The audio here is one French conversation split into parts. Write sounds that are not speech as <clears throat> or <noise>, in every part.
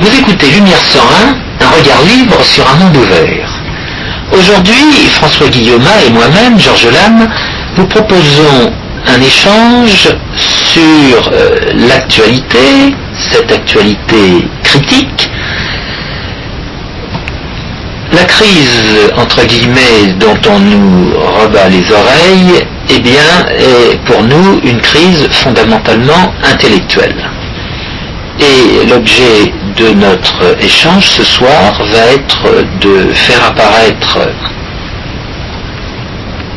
Vous écoutez Lumière 101, un regard libre sur un monde ouvert. Aujourd'hui, François Guillaume et moi-même, Georges Lame, vous proposons un échange sur euh, l'actualité, cette actualité critique, la crise, entre guillemets, dont on nous rebat les oreilles, eh bien, est pour nous une crise fondamentalement intellectuelle. Et l'objet de notre échange ce soir va être de faire apparaître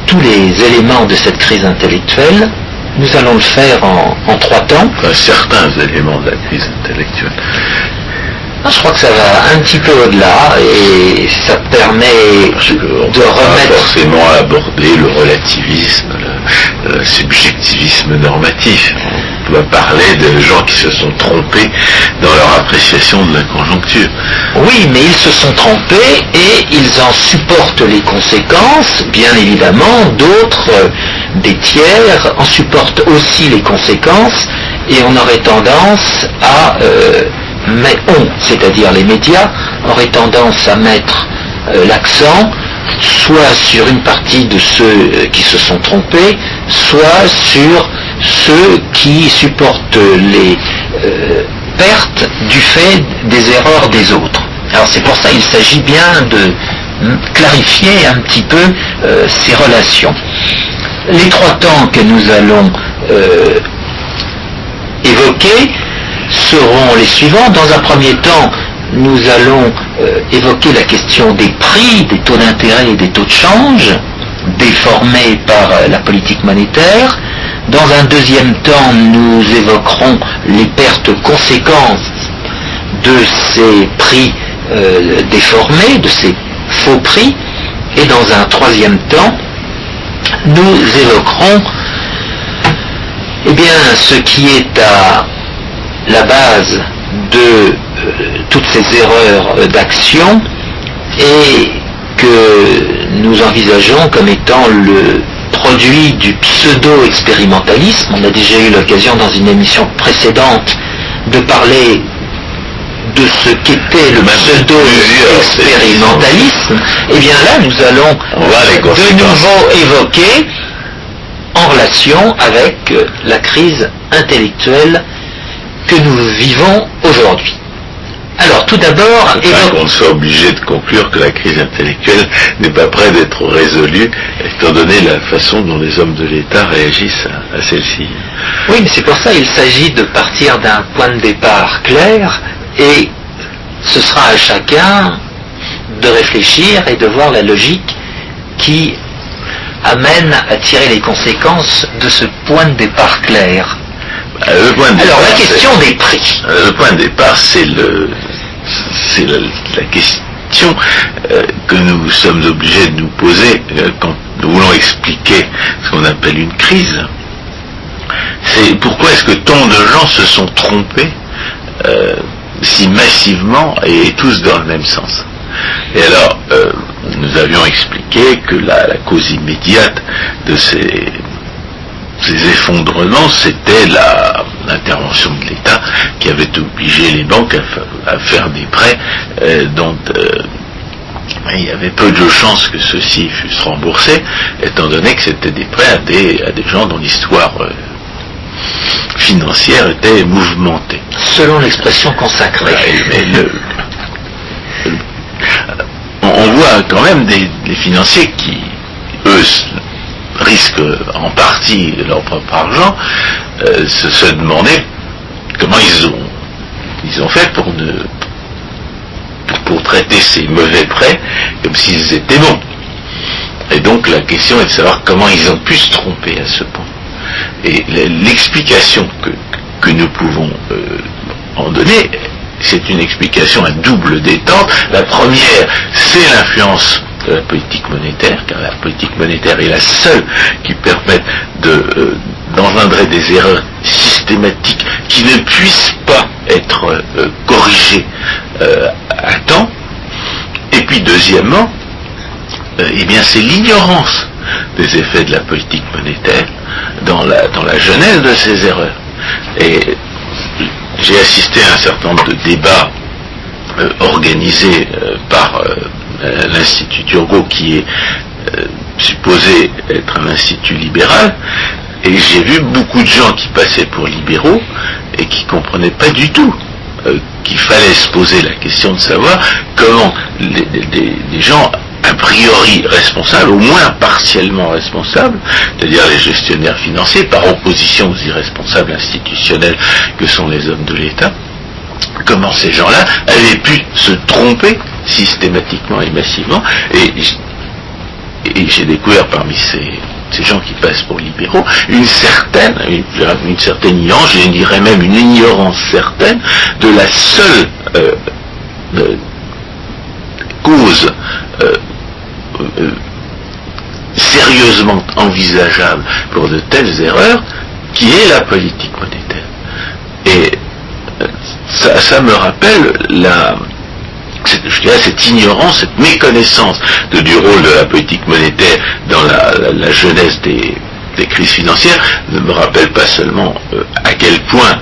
tous les éléments de cette crise intellectuelle. Nous allons le faire en, en trois temps. Enfin, certains éléments de la crise intellectuelle. Ah, je crois que ça va un petit peu au-delà et ça permet Parce qu'on de peut pas remettre forcément aborder le relativisme, le, le subjectivisme normatif. On doit parler de gens qui se sont trompés dans leur appréciation de la conjoncture. Oui, mais ils se sont trompés et ils en supportent les conséquences. Bien évidemment, d'autres, euh, des tiers, en supportent aussi les conséquences et on aurait tendance à, euh, mais on, c'est-à-dire les médias, auraient tendance à mettre euh, l'accent soit sur une partie de ceux euh, qui se sont trompés, soit sur ceux qui supportent les euh, pertes du fait des erreurs des autres. Alors c'est pour ça qu'il s'agit bien de clarifier un petit peu euh, ces relations. Les trois temps que nous allons évoquer seront les suivants. Dans un premier temps, nous allons euh, évoquer la question des prix, des taux d'intérêt et des taux de change, déformés par euh, la politique monétaire. Dans un deuxième temps, nous évoquerons les pertes conséquences de ces prix euh, déformés, de ces faux prix. Et dans un troisième temps, nous évoquerons eh bien, ce qui est à la base de euh, toutes ces erreurs d'action et que nous envisageons comme étant le produit du pseudo-expérimentalisme. On a déjà eu l'occasion dans une émission précédente de parler de ce qu'était le pseudo-expérimentalisme. Et bien là, nous allons de nouveau évoquer en relation avec euh, la crise intellectuelle que nous vivons aujourd'hui. Alors tout d'abord, évoquons qu'on soit obligé de conclure que la crise intellectuelle n'est pas près d'être résolue, étant donné la façon dont les hommes de l'État réagissent à, à celle-ci. Oui, mais c'est pour ça qu'il s'agit de partir d'un point de départ clair et ce sera à chacun de réfléchir et de voir la logique qui amène à tirer les conséquences de ce point de départ clair. Euh, Le point de Alors la départ, question des prix. euh, Le point de départ, c'est le, c'est la, la question euh, que nous sommes obligés de nous poser quand nous voulons expliquer ce qu'on appelle une crise. C'est pourquoi est-ce que tant de gens se sont trompés si massivement et tous dans le même sens. Et alors, nous avions expliqué que la, la cause immédiate de ces, ces effondrements, c'était la- l'intervention de l'État qui avait obligé les banques à, fa- à faire des prêts euh, dont euh, il y avait peu de chances que ceux-ci fussent remboursés, étant donné que c'était des prêts à des, à des gens dont l'histoire euh, financière était mouvementée. Selon l'expression consacrée. Mais le- on, on voit quand même des, des financiers qui, eux, risquent en partie leur propre argent, euh, se, se demander comment ils ont, ils ont fait pour pour, traiter ces mauvais prêts comme s'ils étaient bons. Et donc la question est de savoir comment ils ont pu se tromper à ce point. Et l'explication que, que nous pouvons euh, en donner, c'est une explication à double détente. La première, c'est l'influence de la politique monétaire, car la politique monétaire est la seule qui permet de, euh, d'engendrer des erreurs systématiques qui ne puissent pas être euh, corrigées euh, à temps. Et puis deuxièmement, eh bien c'est l'ignorance des effets de la politique monétaire dans la, dans la genèse de ces erreurs. Et j'ai assisté à un certain nombre de débats organisé par l'Institut Turgot qui est supposé être un institut libéral, et j'ai vu beaucoup de gens qui passaient pour libéraux et qui comprenaient pas du tout qu'il fallait se poser la question de savoir comment les, gens a priori responsables, au moins partiellement responsables, c'est-à-dire les gestionnaires financiers, par opposition aux irresponsables institutionnels que sont les hommes de l'État, comment ces gens-là avaient pu se tromper systématiquement et massivement. Et, j'ai découvert parmi ces, gens qui passent pour libéraux une certaine, une, certaine ignorance, je dirais même une ignorance certaine de la seule euh, cause euh, euh, sérieusement envisageable pour de telles erreurs, qui est la politique monétaire. Ça, me rappelle la, cette ignorance, cette méconnaissance du rôle de la politique monétaire dans la, jeunesse des, crises financières ne me rappelle pas seulement euh, à quel point,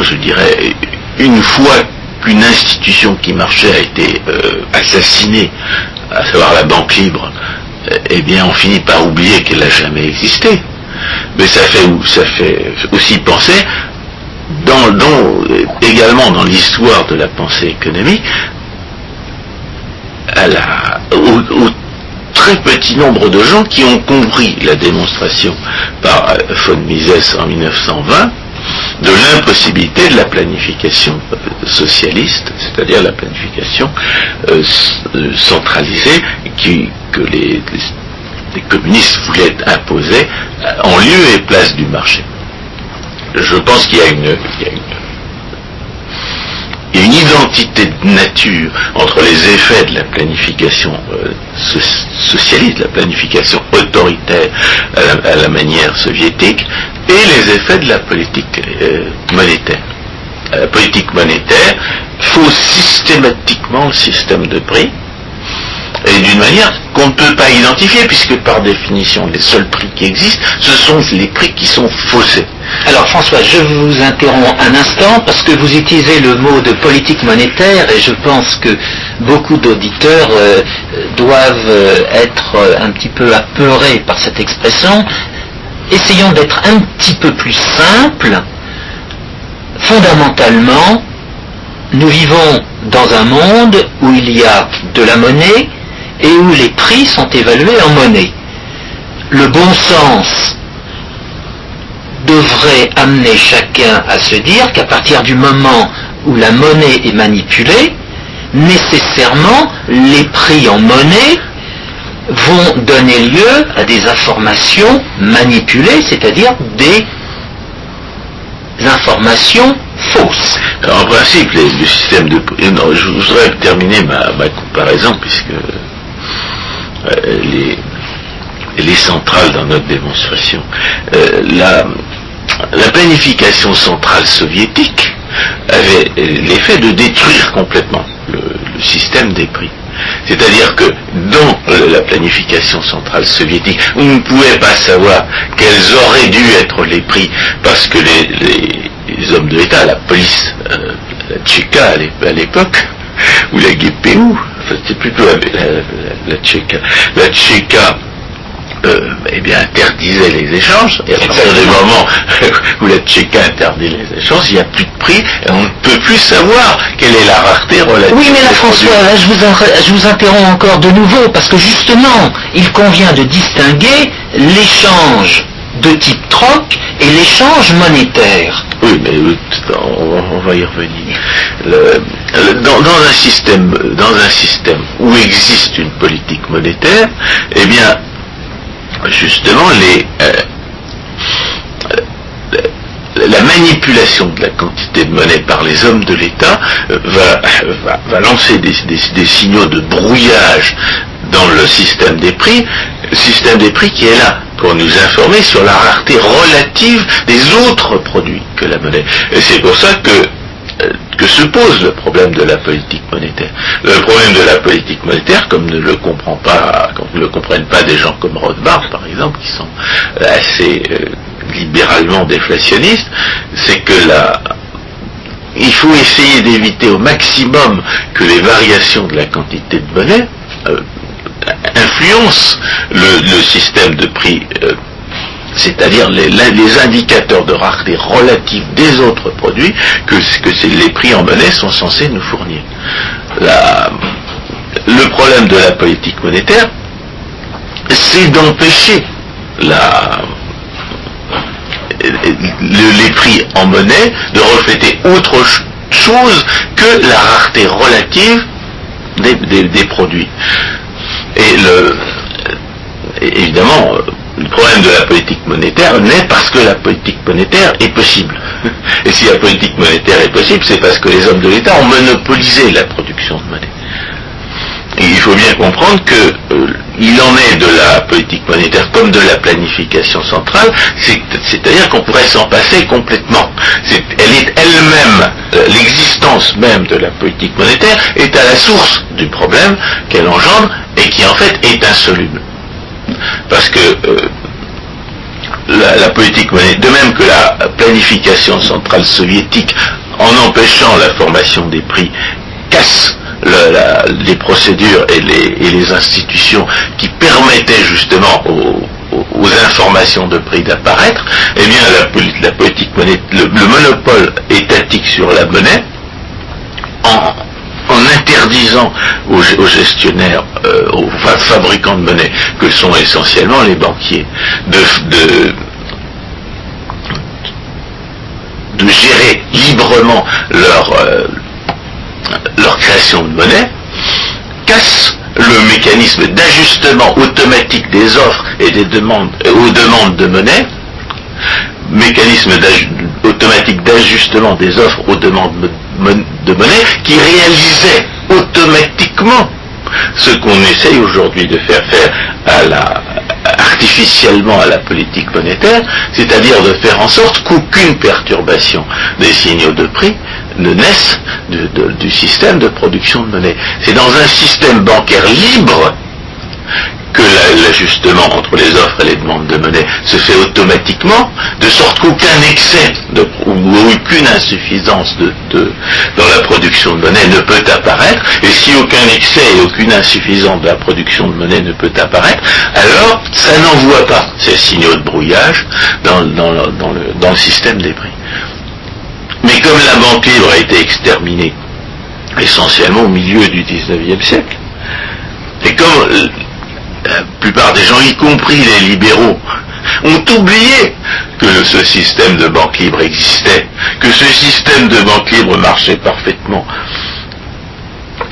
je dirais, une fois qu'une institution qui marchait a été euh, assassinée, à savoir la banque libre, eh bien on finit par oublier qu'elle n'a jamais existé. Mais ça fait aussi penser dans, également dans l'histoire de la pensée économique, au, très petit nombre de gens qui ont compris la démonstration par euh, von Mises en 1920 de l'impossibilité de la planification euh, socialiste, c'est-à-dire la planification euh, centralisée que les, communistes voulaient imposer en lieu et place du marché je pense qu'il y a une, identité de nature entre les effets de la planification euh, socialiste, la planification autoritaire à la, manière soviétique, et les effets de la politique euh, monétaire. La politique monétaire fausse systématiquement le système de prix, et d'une manière qu'on ne peut pas identifier, puisque par définition, les seuls prix qui existent, ce sont les prix qui sont faussés. Alors François, je vous interromps un instant parce que vous utilisez le mot de politique monétaire et je pense que beaucoup d'auditeurs euh, doivent euh, être euh, un petit peu apeurés par cette expression. Essayons d'être un petit peu plus simples. Fondamentalement, nous vivons dans un monde où il y a de la monnaie et où les prix sont évalués en monnaie. Le bon sens devrait amener chacun à se dire qu'à partir du moment où la monnaie est manipulée, nécessairement les prix en monnaie vont donner lieu à des informations manipulées, c'est-à-dire des informations fausses. en principe, le système de... Non, je voudrais terminer ma, ma comparaison, puisque les, les centrales dans notre démonstration. Euh, la, la planification centrale soviétique avait l'effet de détruire complètement le, système des prix. C'est-à-dire que dans la planification centrale soviétique, on ne pouvait pas savoir quels auraient dû être les prix parce que les, hommes de l'État, la police, euh, la Tchéka à l'époque, ou la GPU, c'est plutôt la, la, Tchéka, la Tchéka euh, eh bien, interdisait les échanges, et à partir du moment où la Tchéka interdit les échanges, il n'y a plus de prix, et on ne peut plus savoir quelle est la rareté relative. Oui, mais là, François, je, vous je vous interromps encore de nouveau, parce que justement, il convient de distinguer l'échange de type troc et l'échange monétaire. Oui, mais on, va y revenir. dans, un système, où existe une politique monétaire, eh bien, justement, euh, euh, la manipulation de la quantité de monnaie par les hommes de l'État euh, va, lancer des, signaux de brouillage dans le système des prix, système des prix qui est là pour nous informer sur la rareté relative des autres produits que la monnaie. Et c'est pour ça que que se pose le problème de la politique monétaire. Le problème de la politique monétaire, comme ne le comprend pas, comme ne le comprennent pas des gens comme Rothbard, par exemple, qui sont assez euh, libéralement déflationnistes, c'est que la, il faut essayer d'éviter au maximum que les variations de la quantité de monnaie euh, influencent le, système de prix, euh, c'est-à-dire les, indicateurs de rareté relatifs des autres produits que, que les prix en monnaie sont censés nous fournir. le problème de la politique monétaire, c'est d'empêcher les prix en monnaie de refléter autre chose que la rareté relative des, produits. Et le, évidemment, le problème de la politique monétaire naît parce que la politique monétaire est possible. <laughs> Et si la politique monétaire est possible, c'est parce que les hommes de l'État ont monopolisé la production de monnaie il faut bien comprendre que euh, il en est de la politique monétaire comme de la planification centrale, c'est-à-dire qu'on pourrait s'en passer complètement. elle est elle-même, euh, l'existence même de la politique monétaire est à la source du problème qu'elle engendre et qui en fait est insoluble. Parce que euh, la, politique monétaire, de même que la planification centrale soviétique, en empêchant la formation des prix, casse les procédures et les, institutions qui permettaient justement aux, informations de prix d'apparaître, eh bien la, politique monnaie, le, monopole étatique sur la monnaie, en, interdisant aux, gestionnaires, euh, aux fabricants de monnaie, que sont essentiellement les banquiers, de, de gérer librement leur, euh, leur création de monnaie, casse le mécanisme d'ajustement automatique des offres et des demandes euh, aux demandes de monnaie, mécanisme automatique d'ajustement des offres aux demandes de monnaie qui réalisait automatiquement ce qu'on essaye aujourd'hui de faire faire artificiellement à la politique monétaire, c'est-à-dire de faire en sorte qu'aucune perturbation des signaux de prix ne naisse du système de production de monnaie. C'est dans un système bancaire libre que l'ajustement entre les offres et les demandes de monnaie se fait automatiquement, de sorte qu'aucun excès ou aucune insuffisance dans la production de monnaie ne peut apparaître, et si aucun excès et aucune insuffisance de la production de monnaie ne peut apparaître, alors ça n'envoie pas ces signaux de brouillage dans, le, système des prix. Mais comme la banque libre a été exterminée essentiellement au milieu du 19e siècle, et comme la plupart des gens, y compris les libéraux, ont oublié que ce système de banque libre existait, que ce système de banque libre marchait parfaitement,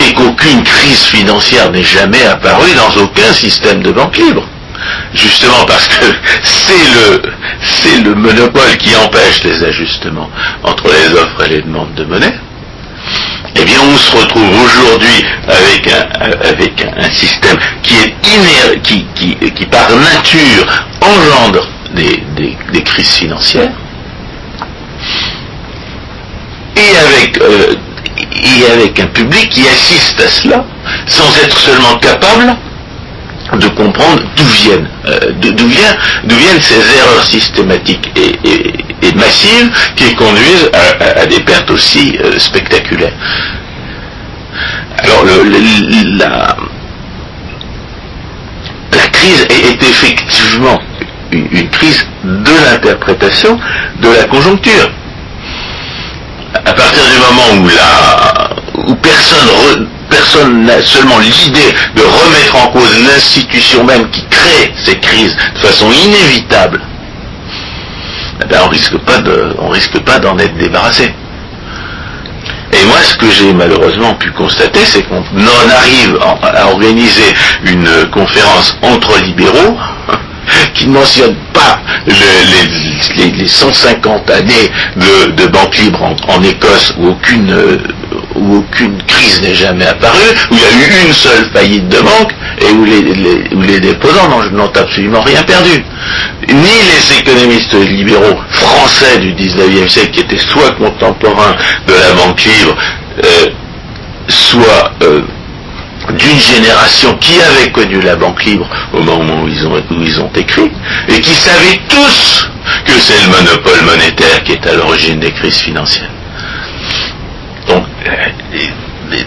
et qu'aucune crise financière n'est jamais apparue dans aucun système de banque libre. Justement parce que c'est le, monopole qui empêche les ajustements entre les offres et les demandes de monnaie. Eh bien on se retrouve aujourd'hui avec un, système qui est qui, par nature engendre des, crises financières. Euh, et avec un public qui assiste à cela sans être seulement capable de comprendre d'où viennent, euh, d'où viennent ces erreurs systématiques et, massives qui conduisent à, des pertes aussi euh, spectaculaires. Alors la, crise est, effectivement une, crise de l'interprétation de la conjoncture. À partir du moment où, la, où personne personne n'a seulement l'idée de remettre en cause l'institution même qui crée ces crises de façon inévitable, eh ben, on on risque pas d'en être débarrassé. Et moi, ce que j'ai malheureusement pu constater, c'est qu'on arrive à organiser une conférence entre libéraux qui ne mentionne pas les, 150 années de, banque libre en, Écosse où aucune, euh, où aucune crise n'est jamais apparue, où il y a eu une seule faillite de banque et où les, déposants n'ont absolument rien perdu. Ni les économistes libéraux français du 19e siècle qui étaient soit contemporains de la banque libre, euh, soit euh, d'une génération qui avait connu la banque libre au moment où ils ont, écrit, et qui savaient tous que c'est le monopole monétaire qui est à l'origine des crises financières.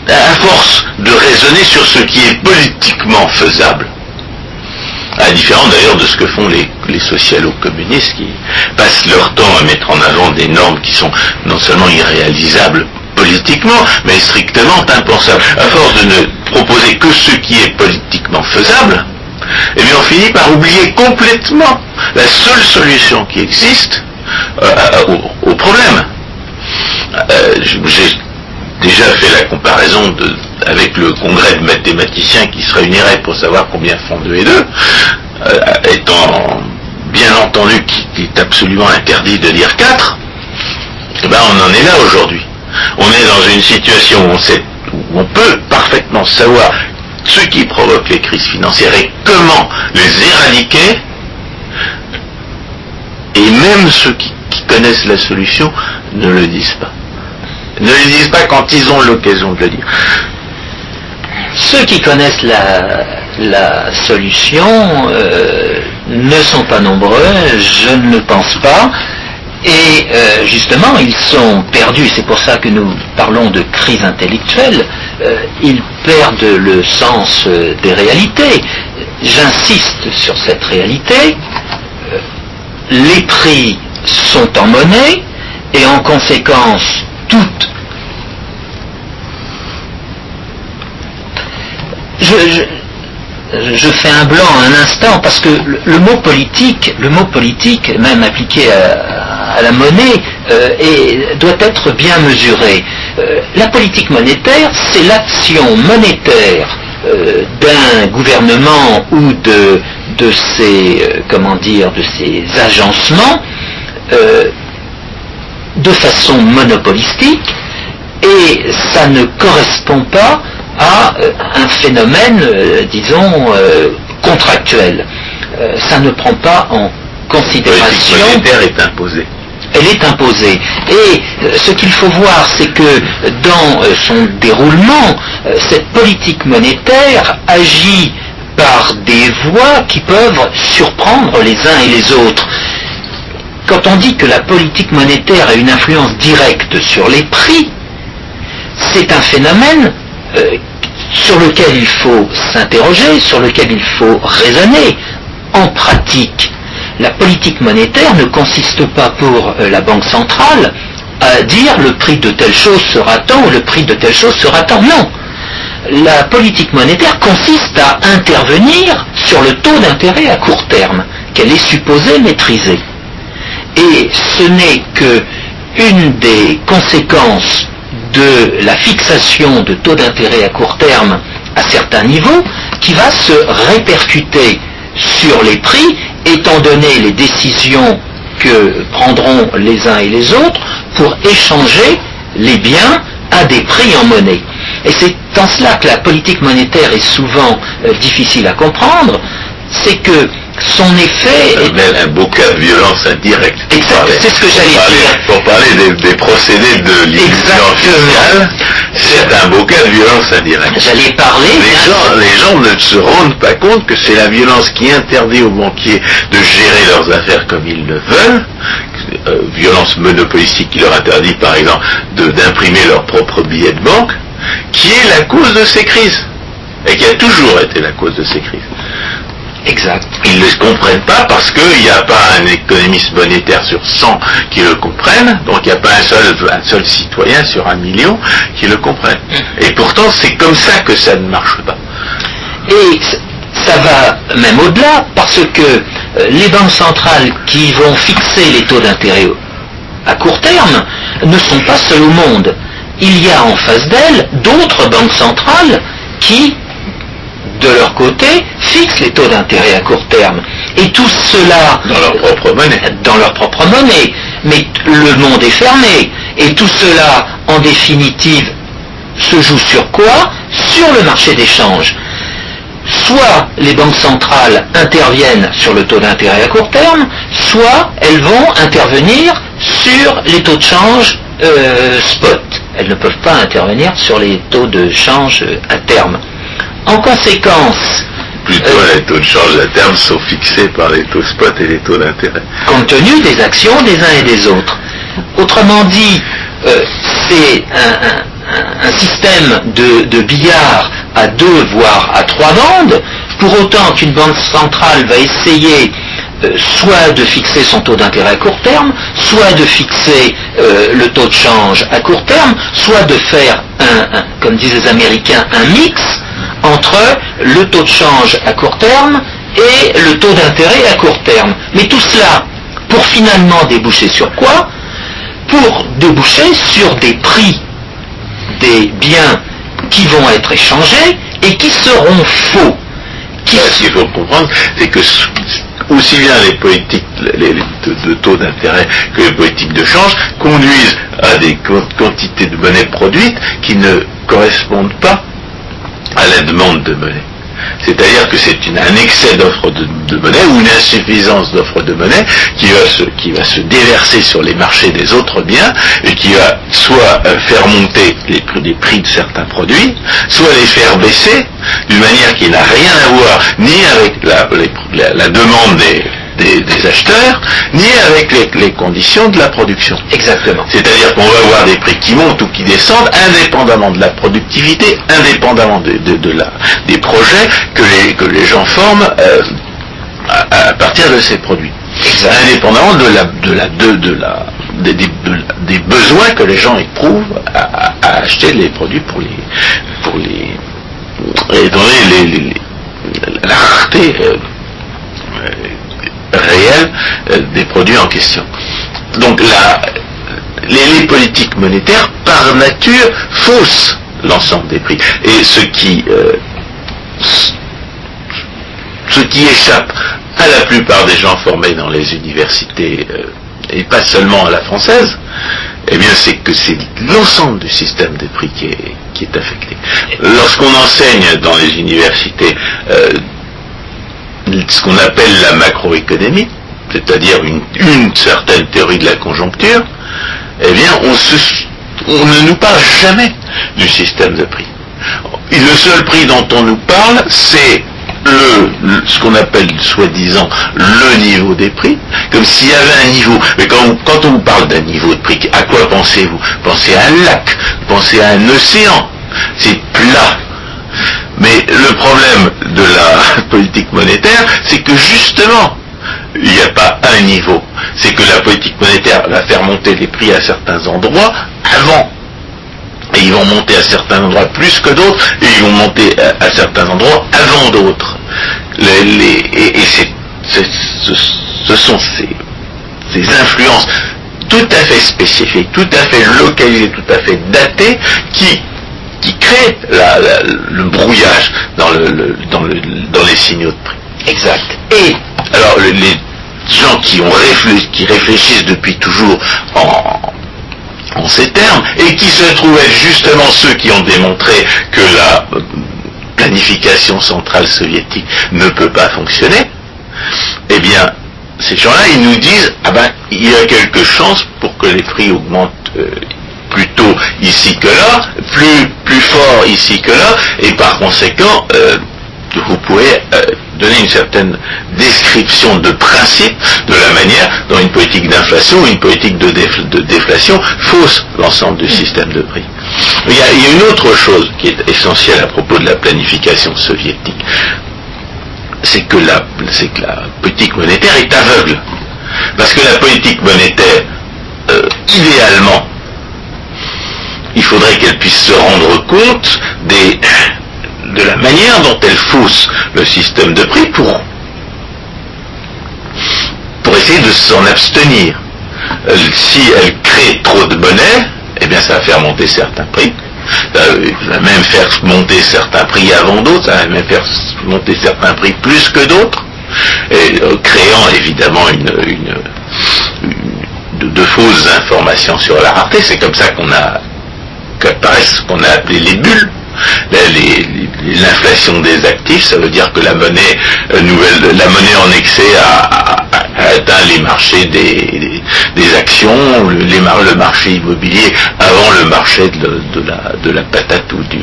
à force de raisonner sur ce qui est politiquement faisable, à la différence d'ailleurs de ce que font les, les socialo-communistes qui passent leur temps à mettre en avant des normes qui sont non seulement irréalisables politiquement, mais strictement impensables. À force de ne proposer que ce qui est politiquement faisable, eh bien on finit par oublier complètement la seule solution qui existe euh, au, au, problème. Euh, J'ai déjà fait la comparaison avec le congrès de mathématiciens qui se réunirait pour savoir combien font 2 et 2, euh, étant bien entendu qu'il est absolument interdit de dire 4, eh ben on en est là aujourd'hui. On est dans une situation où on, peut parfaitement savoir ce qui provoque les crises financières et comment les éradiquer, et même ceux qui, connaissent la solution ne le disent pas. Ne le disent pas quand ils ont l'occasion de le dire. Ceux qui connaissent la, la solution euh, ne sont pas nombreux, je ne le pense pas. Et euh, justement, ils sont perdus, c'est pour ça que nous parlons de crise intellectuelle, euh, ils perdent le sens euh, des réalités. J'insiste sur cette réalité, les prix sont en monnaie et en conséquence, toute... Je, je, fais un blanc un instant parce que le, mot politique, le mot politique, même appliqué à, la monnaie, euh, doit être bien mesuré. Euh, la politique monétaire, c'est l'action monétaire euh, d'un gouvernement ou de, de ses, comment dire, de ses agencements de façon monopolistique et ça ne correspond pas à un phénomène, euh, disons, euh, contractuel. Euh, ça ne prend pas en considération. La monétaire est imposée. Elle est imposée. Et ce qu'il faut voir, c'est que dans son déroulement, cette politique monétaire agit par des voies qui peuvent surprendre les uns et les autres. Quand on dit que la politique monétaire a une influence directe sur les prix, c'est un phénomène euh, sur lequel il faut s'interroger, sur lequel il faut raisonner. En pratique, la politique monétaire ne consiste pas pour euh, la Banque centrale à dire le prix de telle chose sera tant ou le prix de telle chose sera tant. Non. La politique monétaire consiste à intervenir sur le taux d'intérêt à court terme qu'elle est supposée maîtriser. Et ce n'est que une des conséquences de la fixation de taux d'intérêt à court terme à certains niveaux qui va se répercuter sur les prix étant donné les décisions que prendront les uns et les autres pour échanger les biens à des prix en monnaie. Et c'est en cela que la politique monétaire est souvent euh, difficile à comprendre, c'est que son effet est... Même un cas de violence indirecte. Exact, c'est ce que j'allais dire. Pour parler des, des procédés de l'immigration fiscale, c'est un cas de violence indirecte. J'allais parler... Les gens, les gens ne se rendent pas compte que c'est la violence qui interdit aux banquiers de gérer leurs affaires comme ils le veulent, euh, violence monopolistique qui leur interdit par exemple d'imprimer leurs propres billets de banque, qui est la cause de ces crises, et qui a toujours été la cause de ces crises. Exact. Ils ne le comprennent pas parce qu'il n'y a pas un économiste monétaire sur 100 qui le comprenne, donc il n'y a pas un seul, un seul citoyen sur un million qui le comprenne. Et pourtant, c'est comme ça que ça ne marche pas. Et ça va même au-delà parce que les banques centrales qui vont fixer les taux d'intérêt à court terme ne sont pas seules au monde. Il y a en face d'elles d'autres banques centrales qui de leur côté, fixent les taux d'intérêt à court terme. Et tout cela... Dans leur propre monnaie. Dans leur propre monnaie. Mais le monde est fermé. Et tout cela, en définitive, se joue sur quoi? Sur le marché d'échange. Soit les banques centrales interviennent sur le taux d'intérêt à court terme, soit elles vont intervenir sur les taux de change euh, spot. Elles ne peuvent pas intervenir sur les taux de change à terme. En conséquence, Plutôt les taux de change à terme sont fixés par les taux spot et les taux d'intérêt. Compte tenu des actions des uns et des autres. Autrement dit, euh, c'est un, système de, billard à deux voire à trois bandes, pour autant qu'une banque centrale va essayer euh, soit de fixer son taux d'intérêt à court terme, soit de fixer euh, le taux de change à court terme, soit de faire, un- comme disent les Américains, un mix entre le taux de change à court terme et le taux d'intérêt à court terme. Mais tout cela pour finalement déboucher sur quoi? Pour déboucher sur des prix des biens qui vont être échangés et qui seront faux. Qui Ce qu'il faut comprendre, c'est que aussi bien les politiques de, taux d'intérêt que les politiques de change conduisent à des quantités de monnaie produite qui ne correspondent pas à la demande de monnaie. C'est-à-dire que c'est un excès d'offre de, monnaie ou une insuffisance d'offre de monnaie qui va, se, qui va se déverser sur les marchés des autres biens et qui va soit euh, faire monter les prix, prix de certains produits, soit les faire baisser d'une manière qui n'a rien à voir ni avec la, la- la demande des, des- des acheteurs, ni avec les- les conditions de la production. Exactement. C'est-à-dire qu'on va avoir des prix qui montent ou qui descendent indépendamment de la productivité, indépendamment de, de- de la, des projets que les, que les gens forment euh, à, à partir de ces produits. Indépendamment de la, de la, de, de la, des, des- de- des besoins que les gens éprouvent à, acheter les produits pour les, pour les, étant donné les, les- les- la rareté euh, euh, réelle euh, des produits en question. Donc la, les, politiques monétaires, par nature, faussent l'ensemble des prix. Et ce qui, euh, ce qui échappe à la plupart des gens formés dans les universités, euh, et pas seulement à la française, eh bien c'est que c'est l'ensemble du système des prix qui est, qui est affecté. Lorsqu'on enseigne dans les universités euh, ce qu'on appelle la macroéconomie, c'est-à-dire une, certaine théorie de la conjoncture, eh bien, on, ne nous parle jamais du système de prix. Le seul prix dont on nous parle, c'est ce qu'on appelle soi-disant le niveau des prix, comme s'il y avait un niveau. Mais quand, quand on vous parle d'un niveau de prix, à quoi pensez-vous? Pensez à un lac, pensez à un océan. C'est plat. Mais le problème de la <laughs> politique monétaire, c'est que justement, il n'y a pas un niveau. C'est que la politique monétaire va faire monter les prix à certains endroits avant. Et ils vont monter à certains endroits plus que d'autres, et ils vont monter à, certains endroits avant d'autres. Et ce, sont ces influences tout à fait spécifiques, tout à fait localisées, tout à fait datées, qui, qui créent la- la- le brouillage dans, le, le- dans, le- dans les signaux de prix. Exact. Et Alors le- les gens qui, ont réfléchi- qui réfléchissent depuis toujours en, en ces termes, et qui se trouvent être justement ceux qui ont démontré que la planification centrale soviétique ne peut pas fonctionner, eh bien, ces gens-là, ils nous disent, ah ben, il y a quelques chances pour que les prix augmentent euh, plus tôt ici que là, plus, plus fort ici que là, et par conséquent, euh, vous pouvez euh, donner une certaine description de principe de la manière dont une politique d'inflation ou une politique de, déf- de déflation fausse l'ensemble du système de prix. Il y, a, une autre chose qui est essentielle à propos de la planification soviétique, c'est que la, que la politique monétaire est aveugle. Parce que la politique monétaire, euh, idéalement, il faudrait qu'elle puisse se rendre compte de la manière dont elle fausse le système de prix pour, pour essayer de s'en abstenir. Euh, si elle crée trop de monnaie, eh bien ça va faire monter certains prix. Euh, Ça va même faire monter certains prix avant d'autres, ça va même faire monter certains prix plus que d'autres, euh, créant évidemment une, de fausses informations sur la rareté. C'est comme ça qu'on a qu'apparaissent ce qu'on a appelé les bulles. La- les- les- L'inflation des actifs, ça veut dire que la monnaie euh, nouvelle, la monnaie en excès a, a- a atteint les marchés des, actions, le, les mar- le marché immobilier avant le marché de, la, de la patate ou, du,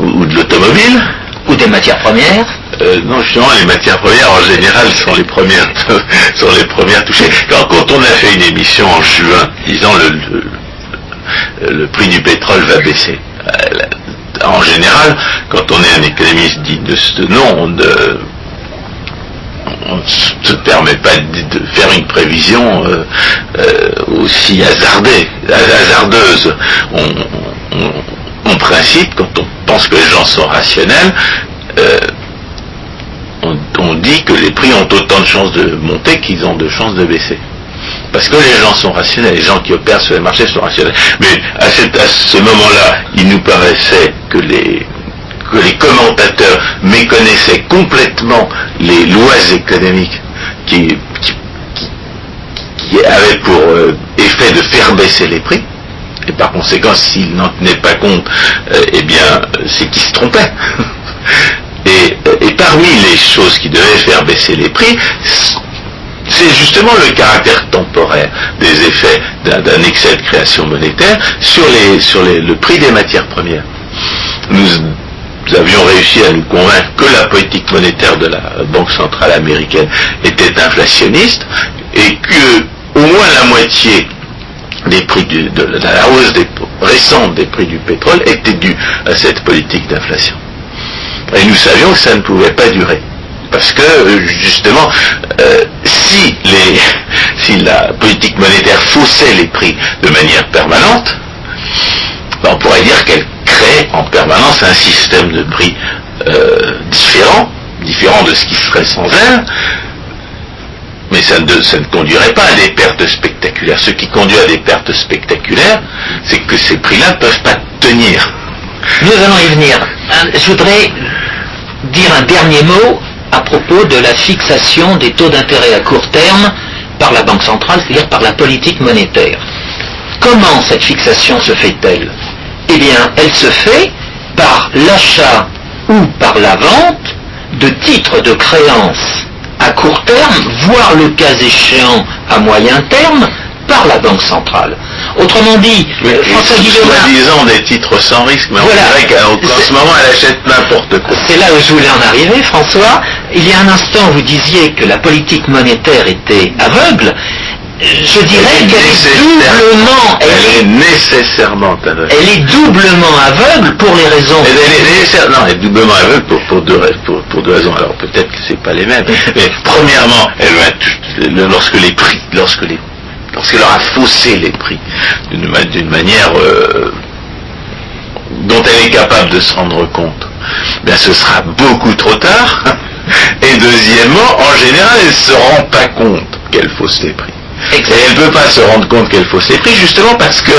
ou, de l'automobile. ou des matières premières. Euh, non, justement, les matières premières en général sont les premières, <laughs> sont les premières touchées. Quand, quand on a fait une émission en juin disant le, le- le prix du pétrole va baisser. En général, quand on est un économiste dit de ce nom, on ne se permet pas de faire une prévision aussi hasardeuse. en principe, quand on pense que les gens sont rationnels, on, dit que les prix ont autant de chances de monter qu'ils ont de chances de baisser. Parce que les gens sont rationnels, les gens qui opèrent sur les marchés sont rationnels. Mais à, ce moment-là, il nous paraissait que les, commentateurs méconnaissaient complètement les lois économiques qui, qui, avaient pour euh, effet de faire baisser les prix. Et par conséquent, s'ils n'en tenaient pas compte, euh, eh bien, c'est qu'ils se trompaient. <laughs> Et, parmi les choses qui devaient faire baisser les prix, c'est justement le caractère temporaire des effets d'un excès de création monétaire sur, le prix des matières premières. Nous, avions réussi à nous convaincre que la politique monétaire de la Banque centrale américaine était inflationniste et que au moins la moitié des prix de la hausse récente des prix du pétrole était due à cette politique d'inflation. Et nous savions que ça ne pouvait pas durer. Parce que, justement, euh, si, les, si la politique monétaire faussait les prix de manière permanente, ben, on pourrait dire qu'elle crée en permanence un système de prix euh, différent, différent de ce qui serait sans elle, mais ça ne, ça ne, conduirait pas à des pertes spectaculaires. Ce qui conduit à des pertes spectaculaires, c'est que ces prix-là ne peuvent pas tenir. Nous allons y venir. Euh, je voudrais dire un dernier mot à propos de la fixation des taux d'intérêt à court terme par la Banque centrale, c'est-à-dire par la politique monétaire. Comment cette fixation se fait-elle? Eh bien, elle se fait par l'achat ou par la vente de titres de créance à court terme, voire le cas échéant à moyen terme, par la Banque centrale. Autrement dit, euh, François Guillaume. des titres sans risque, mais voilà. on dirait qu'en ce moment, elle achète n'importe quoi. C'est là où je voulais en arriver, François. Il y a un instant, vous disiez que la politique monétaire était aveugle. Je dirais qu'elle est doublement. Elle, est, nécessairement aveugle. Elle est doublement aveugle pour les raisons. Elle, est, non, elle est doublement aveugle pour, pour, deux, pour, deux raisons. Alors peut-être que c'est pas les mêmes. <laughs> mais premièrement, elle va, lorsque les prix, lorsque les lorsqu'elle aura faussé les prix d'une manière euh, dont elle est capable de se rendre compte, bien ce sera beaucoup trop tard. Et deuxièmement, en général, elle ne se rend pas compte qu'elle fausse les prix. Et elle ne peut pas se rendre compte qu'elle fausse les prix justement parce que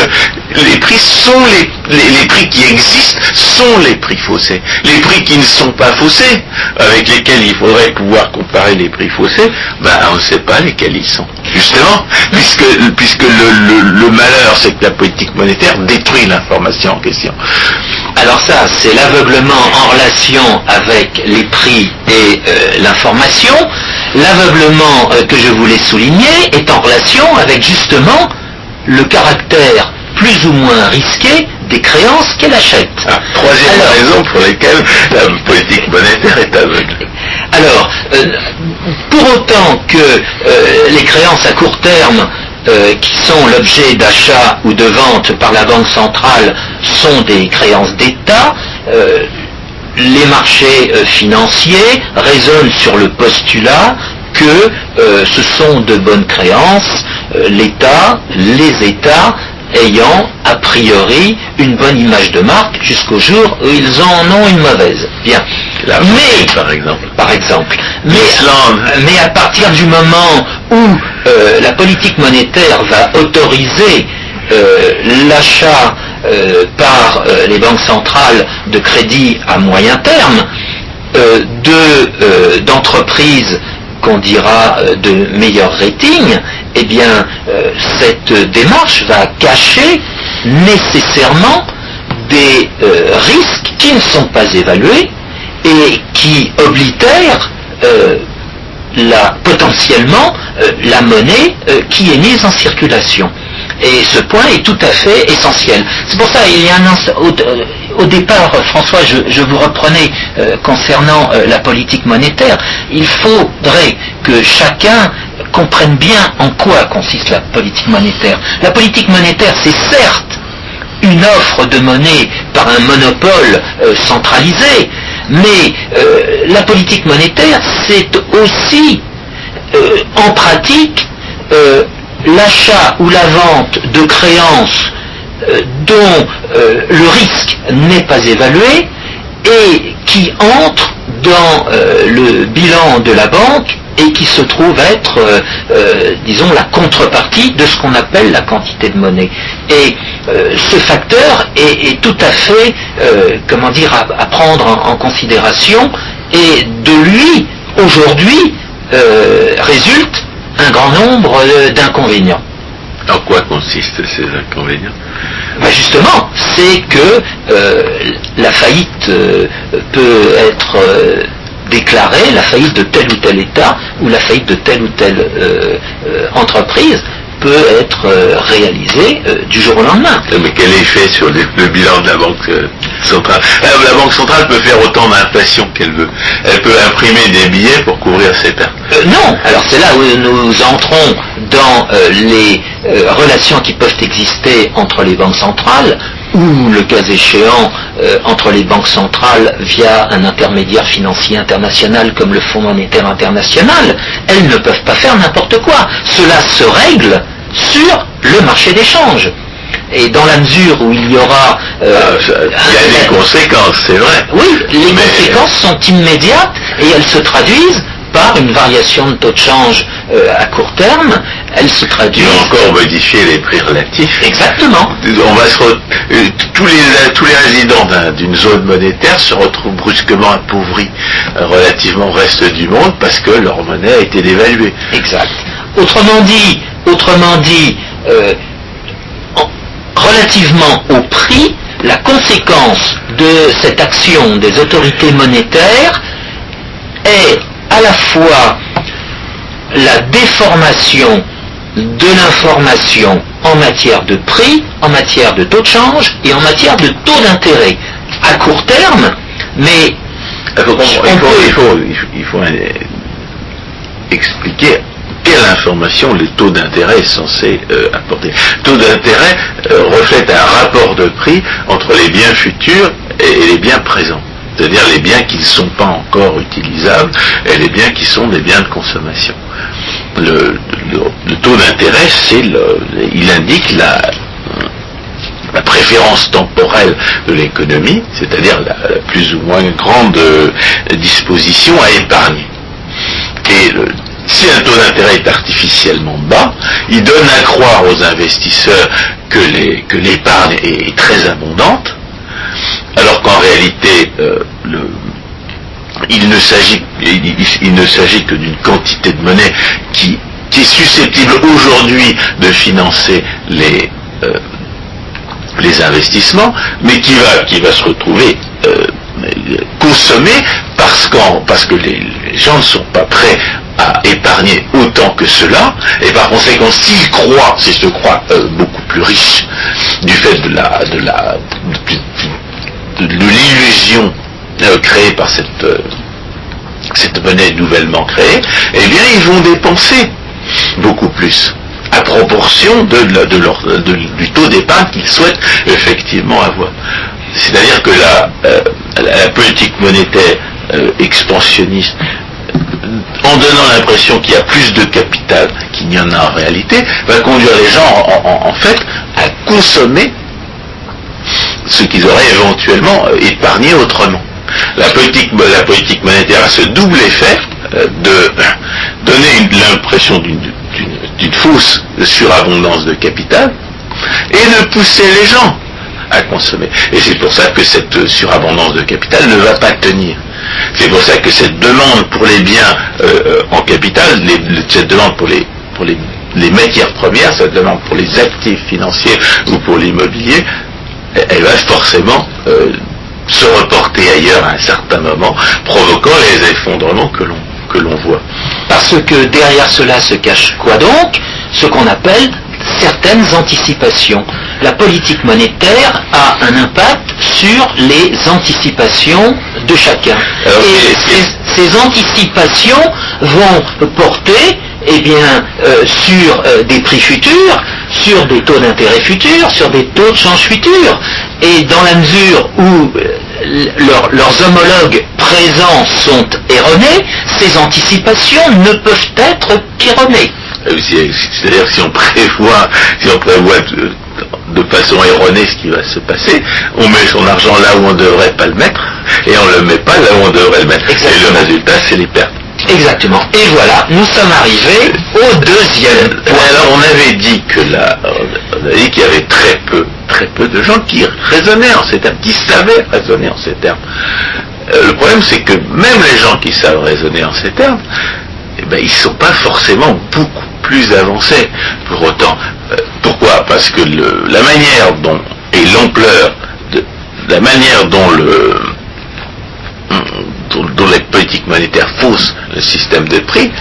les prix sont les, les, prix qui existent sont les prix faussés. Les prix qui ne sont pas faussés, avec lesquels il faudrait pouvoir comparer les prix faussés, ben on ne sait pas lesquels ils sont. Justement, puisque, puisque le, malheur, c'est que la politique monétaire détruit l'information en question. Alors ça, c'est l'aveuglement en relation avec les prix et euh, l'information. L'aveuglement euh, que je voulais souligner est en relation avec justement le caractère plus ou moins risqué des créances qu'elle achète. Ah, troisième raison pour laquelle la politique monétaire est aveugle. Alors, euh, pour autant que les créances à court terme qui sont l'objet d'achat ou de vente par la Banque centrale sont des créances d'État, les marchés financiers raisonnent sur le postulat que euh, ce sont de bonnes créances, euh, l'État, les États ayant a priori une bonne image de marque jusqu'au jour où ils en ont une mauvaise. Bien. mais, par exemple. Par exemple. Mais, à partir du moment où euh, la politique monétaire va autoriser l'achat par les banques centrales de crédit à moyen terme d'entreprises qu'on dira euh, de meilleur rating, eh bien, euh, cette démarche va cacher nécessairement des euh, risques qui ne sont pas évalués et qui oblitèrent potentiellement la monnaie qui est mise en circulation. Et ce point est tout à fait essentiel. C'est pour ça y a un au, départ, François, je, vous reprenais euh, concernant euh, la politique monétaire. Il faudrait que chacun comprenne bien en quoi consiste la politique monétaire. La politique monétaire, c'est certes une offre de monnaie par un monopole euh, centralisé, mais euh, la politique monétaire, c'est aussi euh, en pratique l'achat ou la vente de créances dont le risque n'est pas évalué et qui entrent dans le bilan de la banque et qui se trouve être, euh, euh, disons, la contrepartie de ce qu'on appelle la quantité de monnaie. Et euh, ce facteur est, tout à fait, comment dire, à, prendre en, considération, et de lui, aujourd'hui, résulte un grand nombre d'inconvénients. En quoi consistent ces inconvénients? Ben Justement, c'est que la faillite peut être déclarer la faillite de tel ou tel État ou la faillite de telle ou telle euh, euh, entreprise peut être euh, réalisée du jour au lendemain. Mais quel effet sur le, bilan de la Banque centrale? La Banque centrale peut faire autant d'inflation qu'elle veut. Elle peut imprimer des billets pour couvrir ses pertes. non, alors c'est là où nous entrons dans les relations qui peuvent exister entre les banques centrales ou le cas échéant euh, entre les banques centrales via un intermédiaire financier international comme le Fonds monétaire international, elles ne peuvent pas faire n'importe quoi. Cela se règle sur le marché d'échange. Et dans la mesure où il y aura... Euh, ah, il y a des conséquences, c'est vrai. Oui, les conséquences sont immédiates et elles se traduisent par une variation de taux de change euh, à court terme, elle se traduit. encore modifier les prix relatifs. Exactement. On va se euh, tous, les, tous les résidents d'une zone monétaire se retrouvent brusquement appauvris euh, relativement au reste du monde parce que leur monnaie a été dévaluée. Exact. Autrement dit, autrement dit, relativement au prix, la conséquence de cette action des autorités monétaires est à la fois la déformation de l'information en matière de prix, en matière de taux de change et en matière de taux d'intérêt à court terme, mais il faut, expliquer quelle information le taux d'intérêt est censé euh, apporter. Taux d'intérêt euh, reflète un rapport de prix entre les biens futurs et les biens présents c'est-à-dire les biens qui ne sont pas encore utilisables et les biens qui sont des biens de consommation. Le, taux d'intérêt, c'est il indique la, préférence temporelle de l'économie, c'est-à-dire la, plus ou moins grande euh, disposition à épargner. Et si un taux d'intérêt est artificiellement bas, il donne à croire aux investisseurs que l'épargne est très abondante, alors qu'en réalité, euh, il ne s'agit que d'une quantité de monnaie qui, est susceptible aujourd'hui de financer les, euh, les investissements, mais qui va, qui va se retrouver euh, consommée parce, parce que les, gens ne sont pas prêts à épargner autant que cela, et par conséquent, s'ils croient, s'ils se croient beaucoup plus riches du fait de la, de la, de, l'illusion euh, créée par cette, euh, cette monnaie nouvellement créée, eh bien ils vont dépenser beaucoup plus à proportion de, de leur, du taux d'épargne qu'ils souhaitent effectivement avoir. C'est-à-dire que la, euh, la, politique monétaire expansionniste, en donnant l'impression qu'il y a plus de capital qu'il n'y en a en réalité, va conduire les gens en fait à consommer ce qu'ils auraient éventuellement épargné autrement. La politique, la politique monétaire a ce double effet euh, de donner l'impression d'une fausse surabondance de capital et de pousser les gens à consommer. Et c'est pour ça que cette surabondance de capital ne va pas tenir. C'est pour ça que cette demande pour les biens euh, en capital, cette demande pour les, pour les matières premières, cette demande pour les actifs financiers ou pour l'immobilier, elle va forcément euh, se reporter ailleurs à un certain moment, provoquant les effondrements que l'on que l'on voit. Parce que derrière cela se cache quoi donc? Ce qu'on appelle certaines anticipations. La politique monétaire a un impact sur les anticipations de chacun. Et ces, anticipations vont porter eh bien, euh, sur euh, des prix futurs, sur des taux d'intérêt futurs, sur des taux de change futurs. Et dans la mesure où euh, leurs- homologues présents sont erronés, ces anticipations ne peuvent être qu'erronées. Euh, c'est- C'est-à-dire si on prévoit, si on prévoit de, façon erronée ce qui va se passer, on met son argent là où on ne devrait pas le mettre, et on ne le met pas là où on devrait le mettre. Et le résultat, c'est les pertes. Exactement. Et voilà, nous sommes arrivés au deuxième. Alors on avait dit que là, on avait dit qu'il y avait très peu, très peu de gens qui raisonnaient en ces termes, qui savaient raisonner en ces termes. Euh, le problème c'est que même les gens qui savent raisonner en ces termes, eh ben, ils sont pas forcément beaucoup plus avancés pour autant. Euh, pourquoi? Parce que le- la manière dont et l'ampleur de la manière dont le dont, les politiques monétaires faussent le système de prix,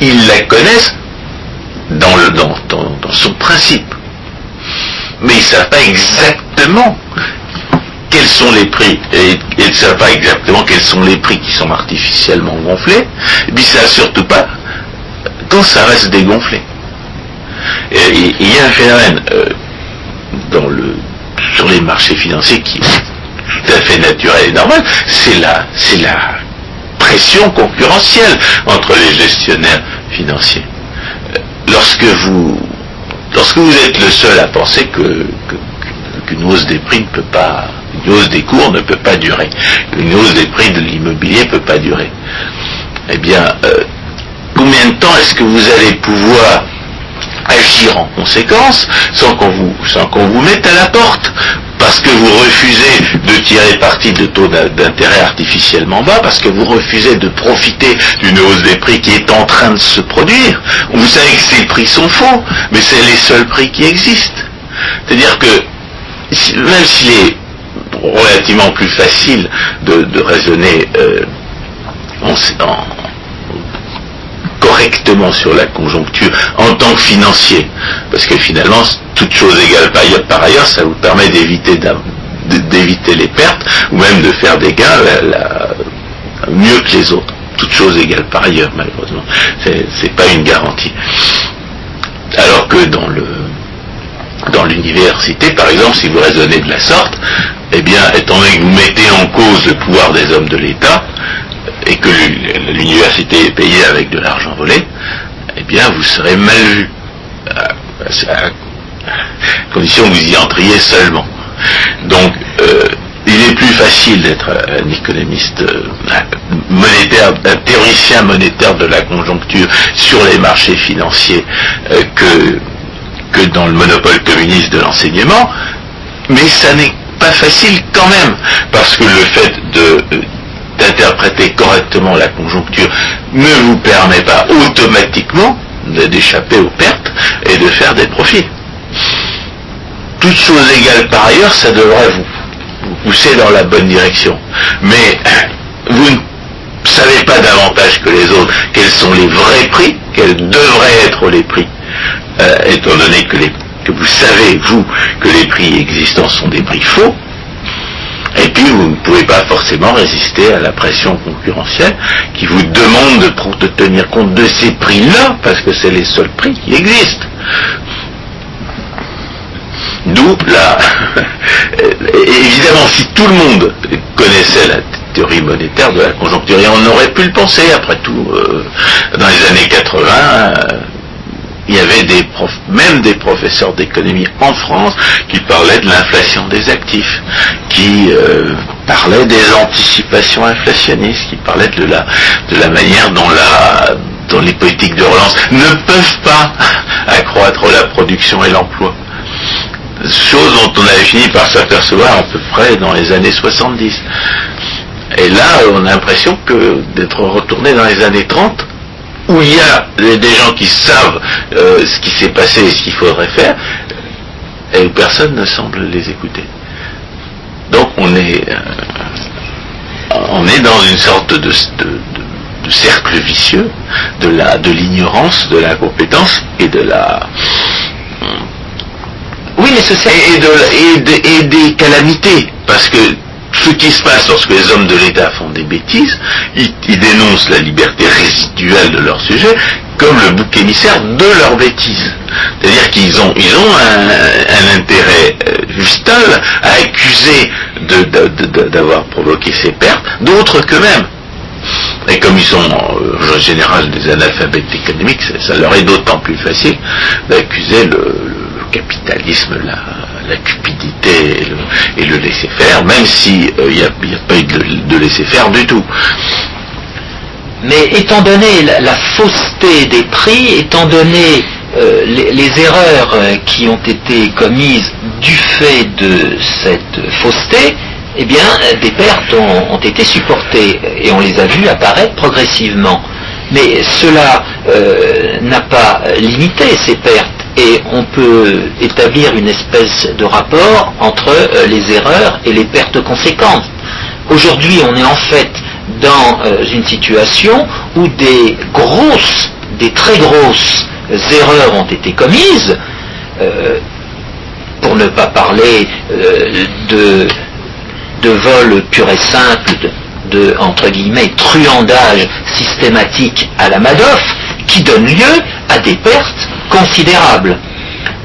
ils la connaissent dans, son principe. Mais ils ne savent pas exactement quels sont les prix. Et ils ne savent pas exactement quels sont les prix qui sont artificiellement gonflés. Et puis ça surtout pas quand ça reste dégonflé. Il y a un phénomène euh, sur les marchés financiers qui tout à fait naturel et normal, c'est la, c'est la pression concurrentielle entre les gestionnaires financiers. Euh, Lorsque vous, lorsque vous êtes le seul à penser que, qu'une hausse des prix ne peut pas, une hausse des cours ne peut pas durer, une hausse des prix de l'immobilier ne peut pas durer, eh bien, euh, combien de temps est-ce que vous allez pouvoir agir en conséquence sans qu'on vous, sans qu'on vous mette à la porte? Parce que vous refusez de tirer parti de taux d'in- d'intérêt artificiellement bas, parce que vous refusez de profiter d'une hausse des prix qui est en train de se produire. Vous savez que ces prix sont faux, mais c'est les seuls prix qui existent. C'est-à-dire que même s'il est relativement plus facile de, raisonner euh, en- correctement sur la conjoncture en tant que financier. Parce que finalement, toute chose égale par ailleurs, ça vous permet d'éviter d'éviter les pertes ou même de faire des gains mieux que les autres. Toute chose égale par ailleurs, malheureusement. C'est pas une garantie. Alors que dans dans l'université, par exemple, si vous raisonnez de la sorte, eh bien, étant donné que vous mettez en cause le pouvoir des hommes de l'État, et que l'u- l'université est payée avec de l'argent volé, eh bien, vous serez mal vu. À, condition que vous y entriez seulement. Donc, euh, il est plus facile d'être un économiste euh, monétaire, un théoricien monétaire de la conjoncture sur les marchés financiers euh, que, que dans le monopole communiste de l'enseignement, mais ça n'est pas facile quand même, parce que le fait de d'interpréter correctement la conjoncture ne vous permet pas automatiquement d'échapper aux pertes et de faire des profits. Toutes choses égales par ailleurs, ça devrait vous, pousser dans la bonne direction. Mais <clears throat> vous ne savez pas davantage que les autres quels sont les vrais prix, quels devraient être les prix, euh, étant donné que vous savez, vous, que les prix existants sont des prix faux, et puis vous ne pouvez pas forcément résister à la pression concurrentielle qui vous demande de, tenir compte de ces prix-là, parce que c'est les seuls prix qui existent. D'où la... <laughs> Évidemment, si tout le monde connaissait la théorie monétaire de la conjoncture, on aurait pu le penser, après tout, euh, dans les années 80, euh, il y avait même des professeurs d'économie en France qui parlaient de l'inflation des actifs, qui euh, parlaient des anticipations inflationnistes, qui parlaient de la, manière dont, dont les politiques de relance ne peuvent pas <laughs> accroître la production et l'emploi. Chose dont on avait fini par s'apercevoir à peu près dans les années 70. Et là, on a l'impression que d'être retourné dans les années 30, où il y a des gens qui savent euh, ce qui s'est passé et ce qu'il faudrait faire, et où personne ne semble les écouter. Donc on est, euh, on est dans une sorte de, de- de- de cercle vicieux de la de l'ignorance, de l'incompétence et de la Oui, mais ce et, et des calamités. Parce que ce qui se passe lorsque les hommes de l'État font des bêtises, ils, dénoncent la liberté résiduelle de leur sujet, comme le bouc émissaire de leurs bêtises. C'est-à-dire qu'ils ont, un, intérêt euh, vital à accuser d'avoir provoqué ces pertes d'autres qu'eux-mêmes. Et comme ils sont euh, en général des analphabètes économiques, ça, leur est d'autant plus facile d'accuser le, capitalisme, la, cupidité et le, laisser-faire, même s'il euh, n'y a, pas eu de, laisser-faire du tout. Mais étant donné la, fausseté des prix, étant donné euh, les, erreurs qui ont été commises du fait de cette fausseté, eh bien, des pertes ont, été supportées et on les a vues apparaître progressivement. Mais cela euh, n'a pas limité ces pertes et on peut établir une espèce de rapport entre euh, les erreurs et les pertes conséquentes. Aujourd'hui, on est en fait dans euh, une situation où des grosses, des très grosses erreurs ont été commises, pour ne pas parler de de vol pur et simple, de, entre truandage systématique à la Madoff, qui donne lieu à des pertes considérables.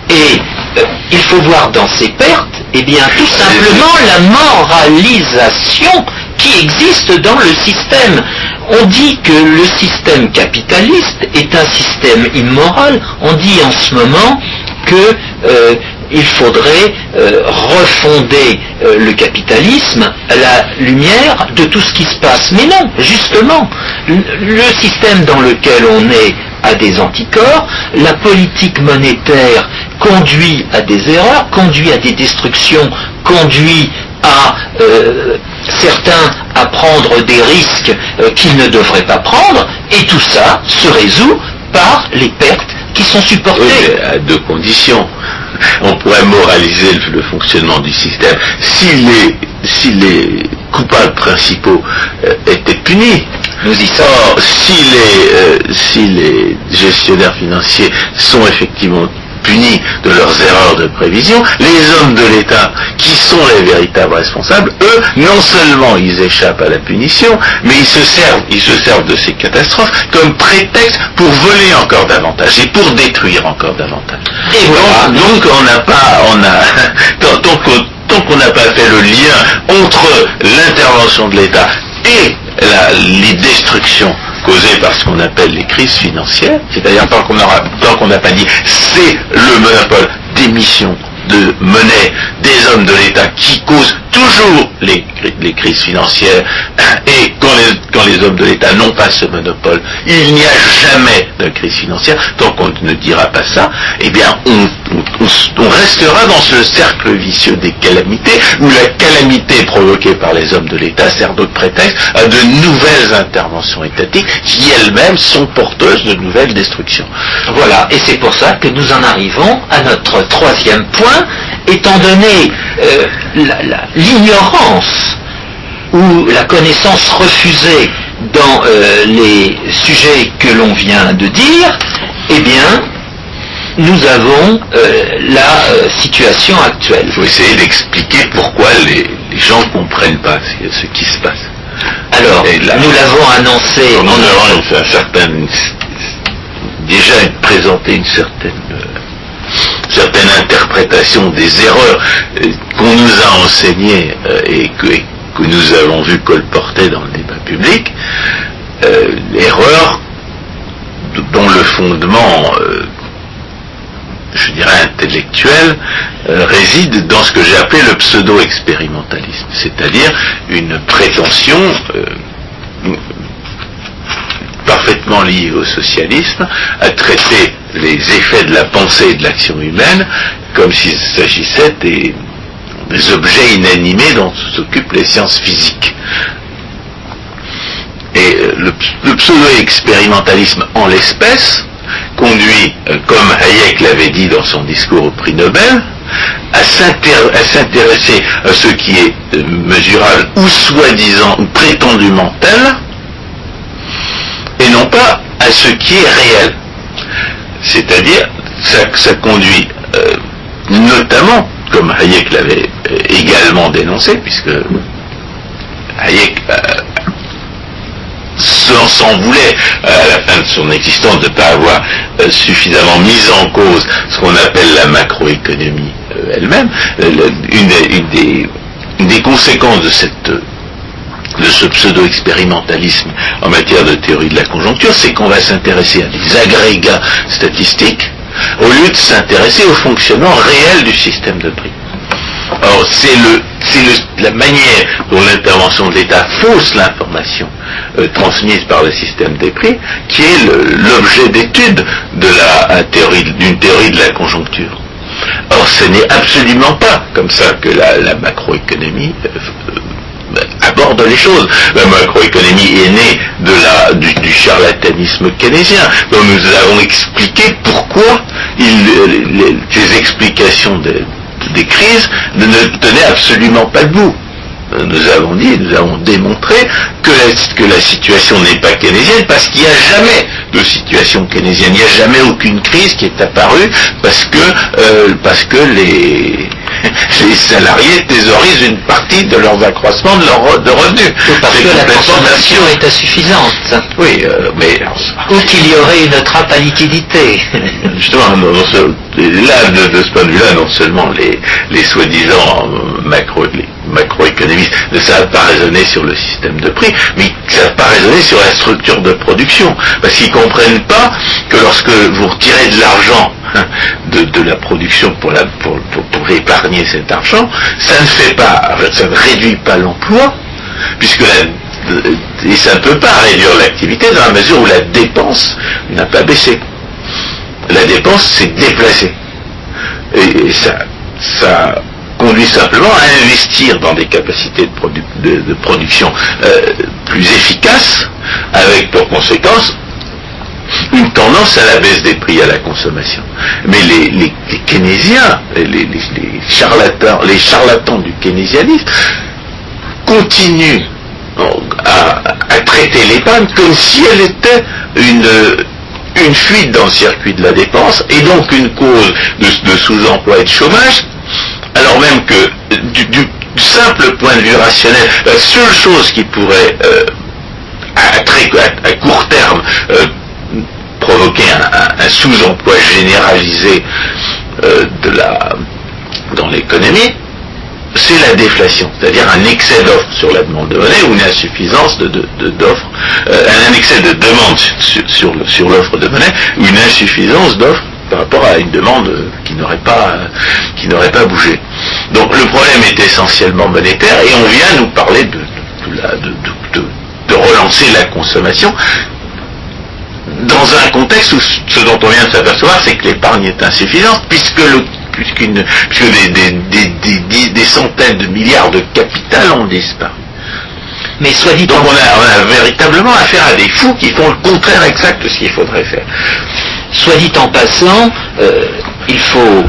Et euh, il faut voir dans ces pertes, eh bien, tout simplement la moralisation qui existe dans le système. On dit que le système capitaliste est un système immoral. On dit en ce moment que euh, il faudrait euh, refonder euh, le capitalisme à la lumière de tout ce qui se passe. Mais non, justement, le système dans lequel on est a des anticorps, la politique monétaire conduit à des erreurs, conduit à des destructions, conduit à euh, certains à prendre des risques qu'ils ne devraient pas prendre, et tout ça se résout par les pertes qui sont supportées. à deux conditions on pourrait moraliser le, fonctionnement du système si les, si les coupables principaux euh, étaient punis. Nous y sommes. si les, euh, si les gestionnaires financiers sont effectivement punis de leurs erreurs de prévision, les hommes de l'État, qui sont les véritables responsables, eux, non seulement ils échappent à la punition, mais ils se servent, ils se servent de ces catastrophes comme prétexte pour voler encore davantage et pour détruire encore davantage. Et donc, on n'a pas, on a, <laughs> tant, qu'on n'a pas fait le lien entre l'intervention de l'État et les destructions causées par ce qu'on appelle les crises financières, c'est-à-dire tant qu'on n'a pas dit c'est le monopole d'émission de monnaie des hommes de l'État qui causent toujours les, crises financières <clears throat> et quand les, hommes de l'État n'ont pas ce monopole, il n'y a jamais de crise financière. Tant qu'on ne dira pas ça, eh bien on, restera dans ce cercle vicieux des calamités où la calamité provoquée par les hommes de l'État sert de prétexte à de nouvelles interventions étatiques qui elles-mêmes sont porteuses de nouvelles destructions. Voilà, et c'est pour ça que nous en arrivons à notre troisième point, étant donné euh, l'ignorance ou la connaissance refusée dans euh, les sujets que l'on vient de dire, eh bien, nous avons euh, la situation actuelle. Il faut essayer d'expliquer pourquoi les, gens ne comprennent pas ce, qui se passe. Alors, nous l'avons annoncé. Nous avons un certain, déjà présenté une certaine certaine interprétation des erreurs euh, qu'on nous a enseignées euh, et que, nous avons vu colporter dans le débat public, euh, erreurs dont le fondement, je dirais, intellectuel, réside dans ce que j'ai appelé le pseudo-expérimentalisme, c'est-à-dire une prétention parfaitement lié au socialisme, à traiter les effets de la pensée et de l'action humaine comme s'il s'agissait des, objets inanimés dont s'occupent les sciences physiques. Et euh, le, pseudo-expérimentalisme en l'espèce conduit, euh, comme Hayek l'avait dit dans son discours au prix Nobel, à s'intéresser à ce qui est euh, mesurable ou soi-disant ou prétendument tel, et non pas à ce qui est réel. C'est-à-dire, ça, ça conduit euh, notamment, comme Hayek l'avait euh, également dénoncé, puisque Hayek s'en voulait à la fin de son existence de ne pas avoir euh, suffisamment mis en cause ce qu'on appelle la macroéconomie euh, elle-même. Euh, le- une, une des conséquences de cette de ce pseudo-expérimentalisme en matière de théorie de la conjoncture, c'est qu'on va s'intéresser à des agrégats statistiques au lieu de s'intéresser au fonctionnement réel du système de prix. Or, c'est la manière dont l'intervention de l'État fausse l'information euh, transmise par le système des prix qui est l'objet d'étude euh, théorie, d'une théorie de la conjoncture. Or, ce n'est absolument pas comme ça que la, macroéconomie euh, aborde les choses. La macroéconomie est née de la, du, charlatanisme keynésien, dont nous avons expliqué pourquoi les, explications de- des crises ne, tenaient absolument pas debout. Nous avons dit, nous avons démontré que la, que la situation n'est pas keynésienne parce qu'il n'y a jamais de situation keynésienne. Il n'y a jamais aucune crise qui est apparue parce que, euh, parce que les, <laughs> les salariés thésaurisent une partie de leurs accroissements de leurs re- de revenus. Parce que la consommation est insuffisante. Oui, euh, mais Ou qu'il y aurait une trappe à liquidité. <laughs> Justement, non- là, de, de ce point de vue-là, non seulement les, les soi-disant euh, macro, macroéconomistes ne savent pas raisonner sur le système de prix, mais ils ne savent pas raisonner sur la structure de production. Parce qu'ils ne comprennent pas que lorsque vous retirez de l'argent hein, de, la production pour, épargner cet argent, ça ne fait pas, ça ne réduit pas l'emploi, puisque la, et ça ne peut pas réduire l'activité dans la mesure où la dépense n'a pas baissé la dépense s'est déplacée. Et, ça, conduit simplement à investir dans des capacités de production euh, plus efficaces, avec pour conséquence une tendance à la baisse des prix à la consommation. Mais les, keynésiens, les, charlatans, les charlatans du keynésianisme continuent donc, à, traiter l'épargne comme si elle était une, une fuite dans le circuit de la dépense et donc une cause de, sous-emploi et de chômage, alors même que du, simple point de vue rationnel, la seule chose qui pourrait euh, à court terme euh, provoquer un, sous-emploi généralisé euh, dans l'économie, c'est la déflation, c'est-à-dire un excès d'offres sur la demande de monnaie ou une insuffisance d'offres, euh, un excès de demande sur, l'offre de monnaie ou une insuffisance d'offres par rapport à une demande qui n'aurait pas, qui n'aurait pas bougé. Donc le problème est essentiellement monétaire et on vient nous parler de- de relancer la consommation dans un contexte où ce dont on vient de s'apercevoir, c'est que l'épargne est insuffisante, puisque, le, puisqu'une- puisque des, des- des- des- des- des centaines de milliards de capital ont disparu. Mais soit dit Donc en on a, on a véritablement affaire à des fous qui font le contraire exact de ce qu'il faudrait faire. Soit dit en passant, euh, il faut euh,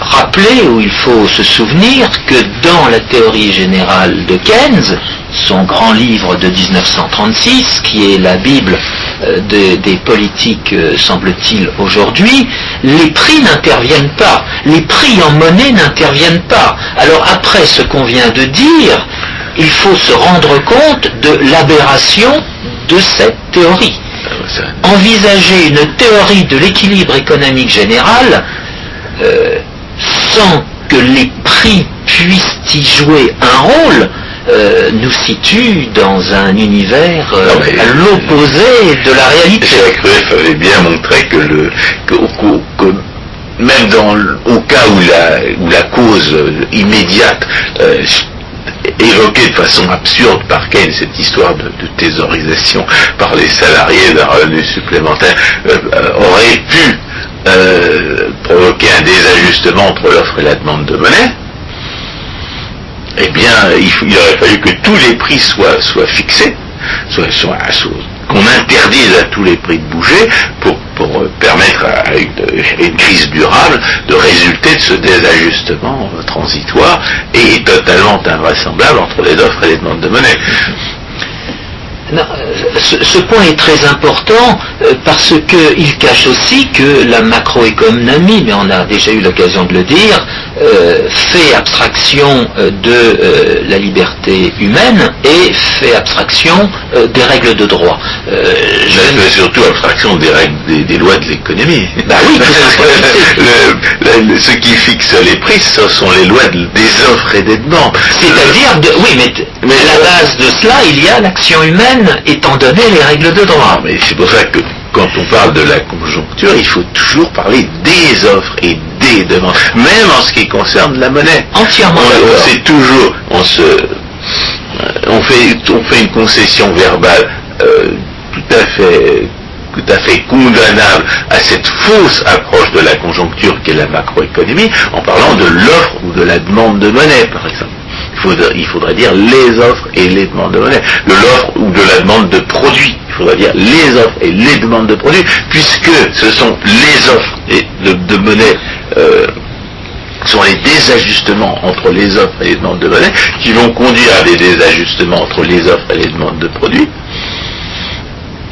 rappeler ou il faut se souvenir que dans la théorie générale de Keynes, son grand livre de 1936, qui est la Bible euh, des- politiques, euh, semble-t-il, aujourd'hui, les prix n'interviennent pas, les prix en monnaie n'interviennent pas. Alors après ce qu'on vient de dire, il faut se rendre compte de l'aberration de cette théorie envisager une théorie de l'équilibre économique général euh, sans que les prix puissent y jouer un rôle euh, nous situe dans un univers euh, Non, mais- à l'opposé de la réalité. Jacques Rueff avait bien montré que, le, que, que- que même dans au cas où la, où la cause immédiate euh, évoquée de façon absurde par Keynes, cette histoire de, de thésaurisation par les salariés d'un revenu supplémentaire, euh, aurait pu euh, provoquer un désajustement entre l'offre et la demande de monnaie, eh bien, il, aurait fallu que tous les prix soient, fixés, qu'on interdise à tous les prix de bouger pour, euh, permettre à une, à une crise durable de résulter de ce désajustement euh, transitoire et totalement invraisemblable entre les offres et les demandes de monnaie. Non, ce, ce point est très important euh, parce qu'il cache aussi que la macroéconomie, mais on a déjà eu l'occasion de le dire, euh, fait abstraction euh, de euh, la liberté humaine et fait abstraction euh, des règles de droit. Euh, je fais surtout abstraction des règles, des, des lois de l'économie. Bah oui, <laughs> Le- le- ce qui fixe les prix, ce sont les lois de- des offres et des demandes. C'est-à-dire, de- oui, mais, Mais à la euh, base de cela, il y a l'action humaine étant donné les règles de droit. Ah, mais c'est pour ça que quand on parle de la conjoncture, il faut toujours parler des offres et des demandes, même en ce qui concerne la monnaie. Entièrement On, on d'accord. sait toujours, on se, euh, on fait, on fait une concession verbale euh, tout à fait tout à fait condamnable à cette fausse approche de la conjoncture qu'est la macroéconomie en parlant de l'offre ou de la demande de monnaie par exemple. Il faudrait, dire les offres et les demandes de monnaie, de l'offre ou de la demande de produits. Il faudrait dire les offres et les demandes de produits, puisque ce sont les offres et de, de monnaie euh, sont les désajustements entre les offres et les demandes de monnaie qui vont conduire à des désajustements entre les offres et les demandes de produits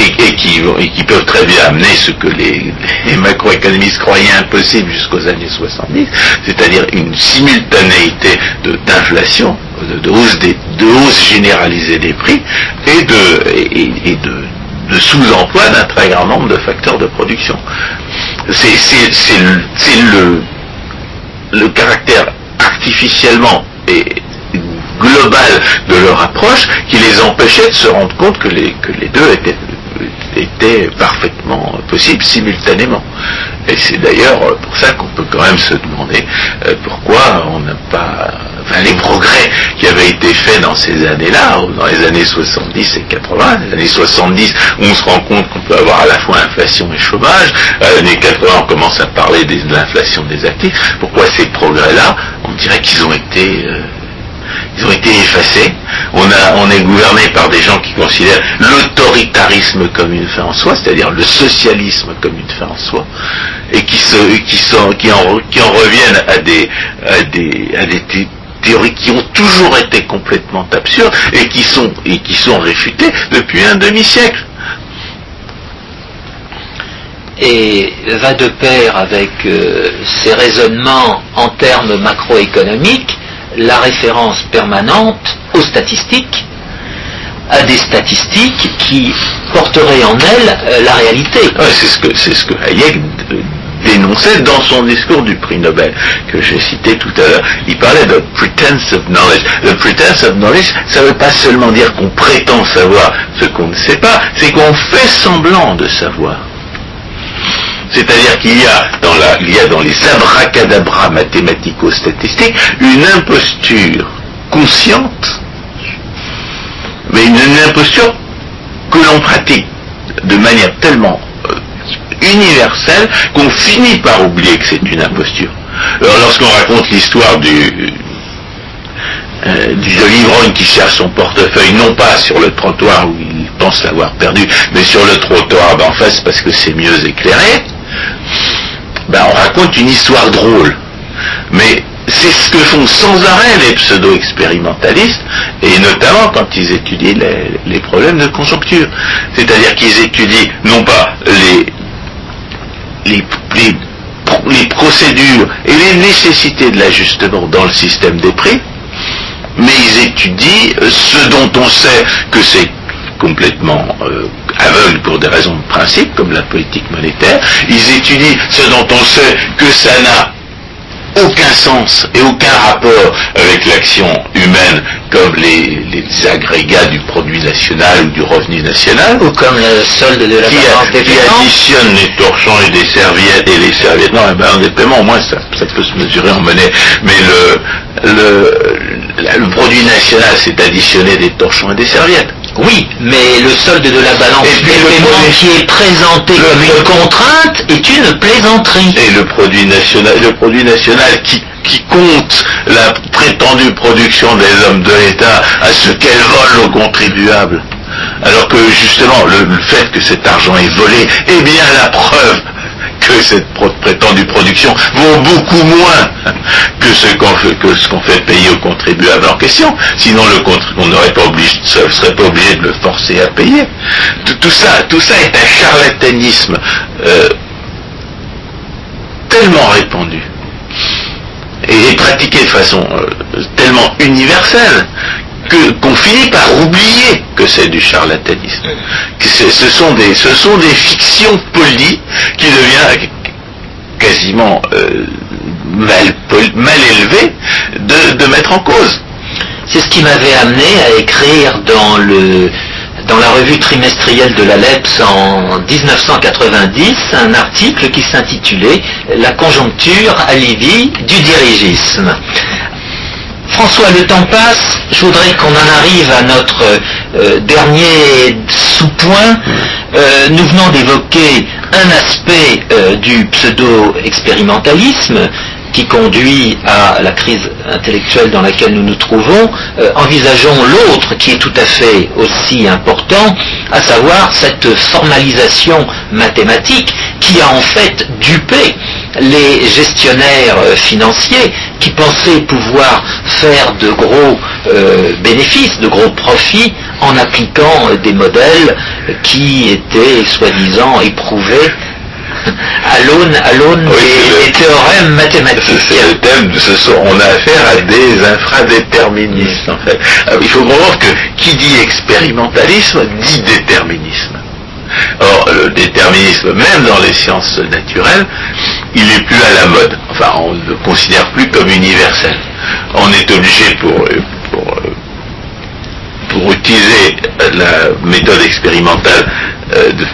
et, et qui, et qui peuvent très bien amener ce que les, macroéconomistes croyaient impossible jusqu'aux années 70, c'est-à-dire une simultanéité d'inflation, de, hausse, généralisée des prix et de, sous-emploi d'un très grand nombre de facteurs de production. C'est le, caractère artificiellement et global de leur approche qui les empêchait de se rendre compte que les deux étaient, étaient parfaitement possibles simultanément. Et c'est d'ailleurs pour ça qu'on peut quand même se demander euh, pourquoi on n'a pas... Enfin, les progrès qui avaient été faits dans ces années-là, dans les années 70 et 80, les années 70 où on se rend compte qu'on peut avoir à la fois inflation et chômage, à les années 80 on commence à parler de l'inflation des actifs, pourquoi ces progrès-là, on dirait qu'ils ont été... euh, ils ont été effacés. On, est gouverné par des gens qui considèrent l'autoritarisme comme une fin en soi, c'est-à-dire le socialisme comme une fin en soi, et qui, en, reviennent à des, théories qui ont toujours été complètement absurdes et qui sont, et qui sont réfutées depuis un demi-siècle. et va de pair avec euh, ces raisonnements en termes macroéconomiques la référence permanente aux statistiques, à des statistiques qui porteraient en elles euh, la réalité. C'est ce que c'est ce que Hayek dénonçait dans son discours du prix Nobel que j'ai cité tout à l'heure. Il parlait de pretense of knowledge. Le pretense of knowledge, ça ne veut pas seulement dire qu'on prétend savoir ce qu'on ne sait pas, c'est qu'on fait semblant de savoir. C'est-à-dire qu'il y a dans la, il y les abracadabras mathématico-statistiques une imposture consciente, mais une, imposture que l'on pratique de manière tellement euh, universelle qu'on finit par oublier que c'est une imposture. Alors lorsqu'on raconte l'histoire du, euh, de l'ivrogne qui cherche son portefeuille, non pas sur le trottoir où il pense l'avoir perdu, mais sur le trottoir d'en face parce que c'est mieux éclairé, ben, on raconte une histoire drôle. Mais c'est ce que font sans arrêt les pseudo-expérimentalistes, et notamment quand ils étudient les, problèmes de conjoncture. C'est-à-dire qu'ils étudient non pas les, procédures et les nécessités de l'ajustement dans le système des prix, mais ils étudient ce dont on sait que c'est complètement euh, aveugle pour des raisons de principe, comme la politique monétaire. Ils étudient ce dont on sait que ça n'a aucun sens et aucun rapport avec l'action humaine comme les, les agrégats du produit national ou du revenu national Ou comme le solde de la qui, balance des qui paiements. additionne les torchons et des serviettes et les serviettes. Non, eh ben, des paiements, au moins, ça, ça peut se mesurer en monnaie. Mais le, le, la- le produit national, c'est additionner des torchons et des serviettes. Oui, mais le solde de la balance Et puis le qui est présenté le comme une contrainte est une plaisanterie. Et le produit national, le produit national qui, qui compte la prétendue production des hommes de l'État à ce qu'elle vole aux contribuables. Alors que justement, le, le fait que cet argent est volé est bien la preuve que cette prétendue production vaut beaucoup moins <laughs> que ce qu'on fait, payer aux contribuables en question. Sinon, on n'aurait pas obligé, serait pas obligé de le forcer à payer. Tout, ça, tout ça est un charlatanisme euh, tellement répandu et pratiqué de façon euh, tellement universelle que qu'on finit par oublier que c'est du charlatanisme. Que ce sont des ce sont des fictions polies qui deviennent quasiment euh, mal, mal élevées de, de mettre en cause. C'est ce qui m'avait amené à écrire dans le dans la revue trimestrielle de la LEPS en 1990 un article qui s'intitulait La conjoncture à du dirigisme. François, le temps passe. Je voudrais qu'on en arrive à notre euh, dernier sous-point. Euh, nous venons d'évoquer un aspect euh, du pseudo-expérimentalisme qui conduit à la crise intellectuelle dans laquelle nous nous trouvons, euh, envisageons l'autre qui est tout à fait aussi important, à savoir cette formalisation mathématique qui a en fait dupé les gestionnaires euh, financiers qui pensaient pouvoir faire de gros euh, bénéfices, de gros profits en appliquant des modèles qui étaient soi-disant éprouvés à l'aune, à l'aune des, théorèmes mathématiques. C'est le thème, ce on a affaire à des infradéterministes en fait. Euh, il faut comprendre que qui dit expérimentalisme dit déterminisme. Or, le déterminisme, même dans les sciences naturelles, il n'est plus à la mode. Enfin, on ne le considère plus comme universel. On est obligé pour, pour, pour utiliser la méthode expérimentale euh, de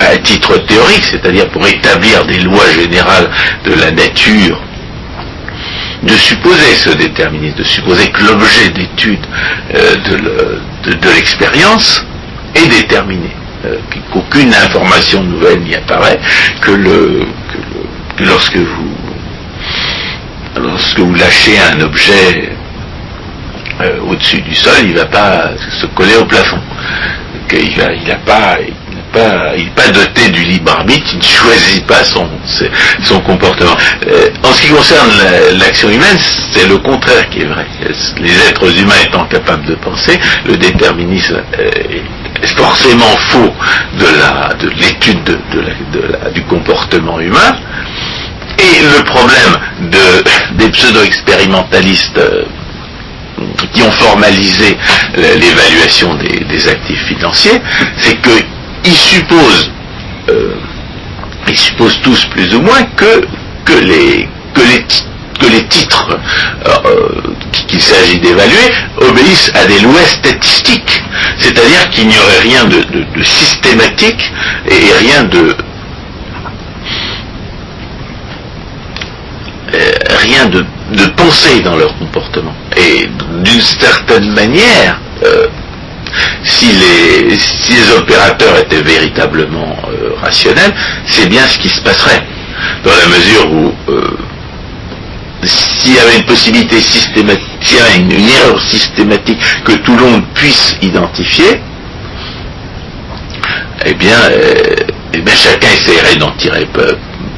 à titre théorique, c'est-à-dire pour établir des lois générales de la nature, de supposer ce déterminisme, de supposer que l'objet d'étude euh, de l'expérience est déterminé, euh, qu'aucune information nouvelle n'y apparaît, que, le, lorsque vous lorsque vous lâchez un objet euh, au-dessus du sol, il ne va pas se coller au plafond. Qu'il n'a pas, il n'est pas doté du libre arbitre, il ne choisit pas son, comportement. Euh, en ce qui concerne l'action humaine, c'est le contraire qui est vrai. Les êtres humains étant capables de penser, le déterminisme euh, est forcément faux de l'étude de de, du comportement humain. Et le problème de, des pseudo-expérimentalistes euh, qui ont formalisé l'évaluation des, actifs financiers, c'est que ils supposent, euh, ils supposent tous plus ou moins que, les, titres euh, euh, qu'il s'agit d'évaluer obéissent à des lois statistiques. C'est-à-dire qu'il n'y aurait rien de, systématique et rien de, rien de, de pensée dans leur comportement. Et d'une certaine manière, si les, si les opérateurs étaient véritablement euh, rationnels, c'est bien ce qui se passerait. Dans la mesure où euh, s'il y avait une possibilité systématique, s'il y avait une, erreur systématique que tout le monde puisse identifier, eh bien, euh, eh bien chacun essaierait d'en tirer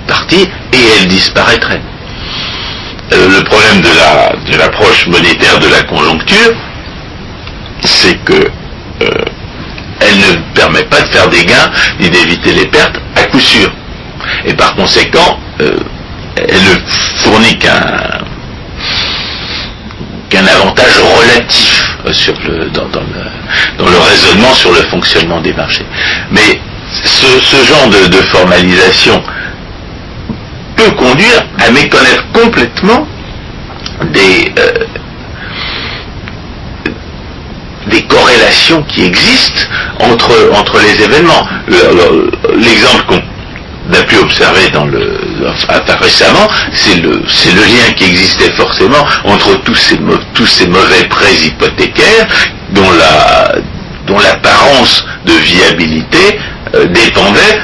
parti et elle disparaîtrait. le problème de l'approche monétaire de la conjoncture, c'est que ne permet pas de faire des gains ni d'éviter les pertes à coup sûr. Et par conséquent, euh, elle fournit qu'un qu'un avantage relatif sur le, dans, le, raisonnement sur le fonctionnement des marchés. Mais ce, genre de, formalisation peut conduire à méconnaître complètement des, euh, des corrélations qui existent entre, entre les événements. L'exemple qu'on a pu observer récemment, c'est le, le lien qui existait forcément entre tous ces, tous ces mauvais prêts hypothécaires dont la l'apparence de viabilité euh, dépendait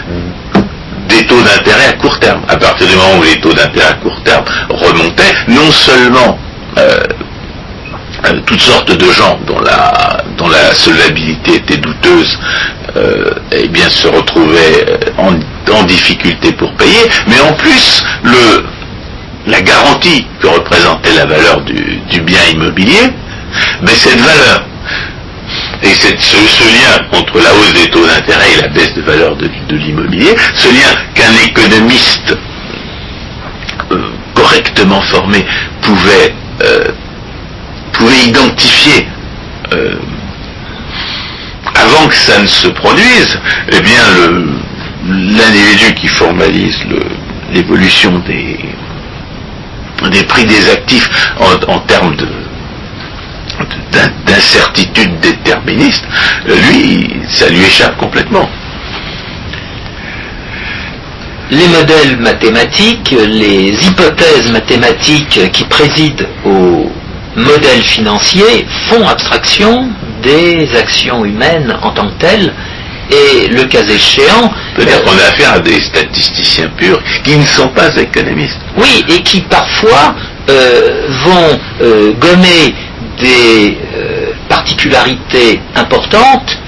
des taux d'intérêt à court terme. À partir du moment où les taux d'intérêt à court terme remontaient, non seulement euh, euh, toutes sortes de gens dont la, dont la solvabilité était douteuse, euh, eh bien se retrouvaient euh, en, difficulté pour payer, mais en plus le, la garantie que représentait la valeur du, bien immobilier, mais cette valeur et cette- ce, lien entre la hausse des taux d'intérêt et la baisse de valeur de, l'immobilier, ce lien qu'un économiste correctement formé pouvait, pouvait identifier euh, avant que ça ne se produise, eh bien l'individu qui formalise l'évolution des, des prix des actifs en, termes de d'in- d'incertitude déterministe, lui, ça lui échappe complètement. Les modèles mathématiques, les hypothèses mathématiques qui président au modèle financier font abstraction des actions humaines en tant que telles et le cas échéant, Peut-être euh, qu'on a affaire à des statisticiens purs qui ne sont pas économistes. Oui, et qui parfois euh, vont euh, gommer des euh, particularités importantes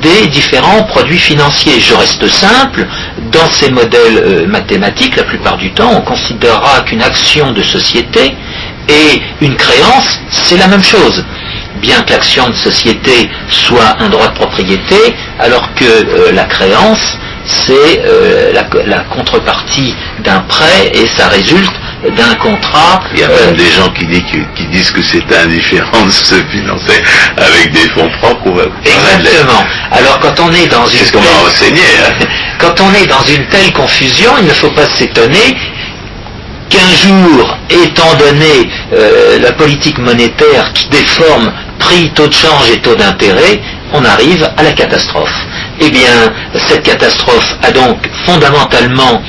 des différents produits financiers. Je reste simple, dans ces modèles mathématiques, la plupart du temps, on considérera qu'une action de société et une créance, c'est la même chose. Bien que l'action de société soit un droit de propriété, alors que euh, la créance, c'est euh, la, la contrepartie d'un prêt et ça résulte d'un contrat. Il y a euh, même des gens qui, disent que, qui disent que c'est indifférent de se financer avec des fonds propres ou Exactement. Alors quand on est dans une telle- hein. <laughs> quand on est dans une telle confusion, il ne faut pas s'étonner qu'un jour, étant donné euh, la politique monétaire qui déforme prix, taux de change et taux d'intérêt, on arrive à la catastrophe. Eh bien, cette catastrophe a donc fondamentalement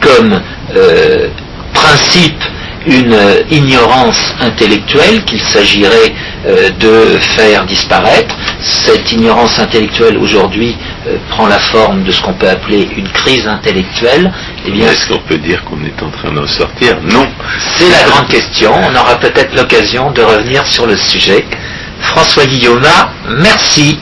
comme euh, principe une euh, ignorance intellectuelle qu'il s'agirait euh, de faire disparaître. Cette ignorance intellectuelle aujourd'hui euh, prend la forme de ce qu'on peut appeler une crise intellectuelle. Eh bien, Est-ce qu'on peut dire qu'on est en train d'en sortir? Non. c'est la grande question. On aura peut-être l'occasion de revenir sur le sujet. François Guillaume, merci.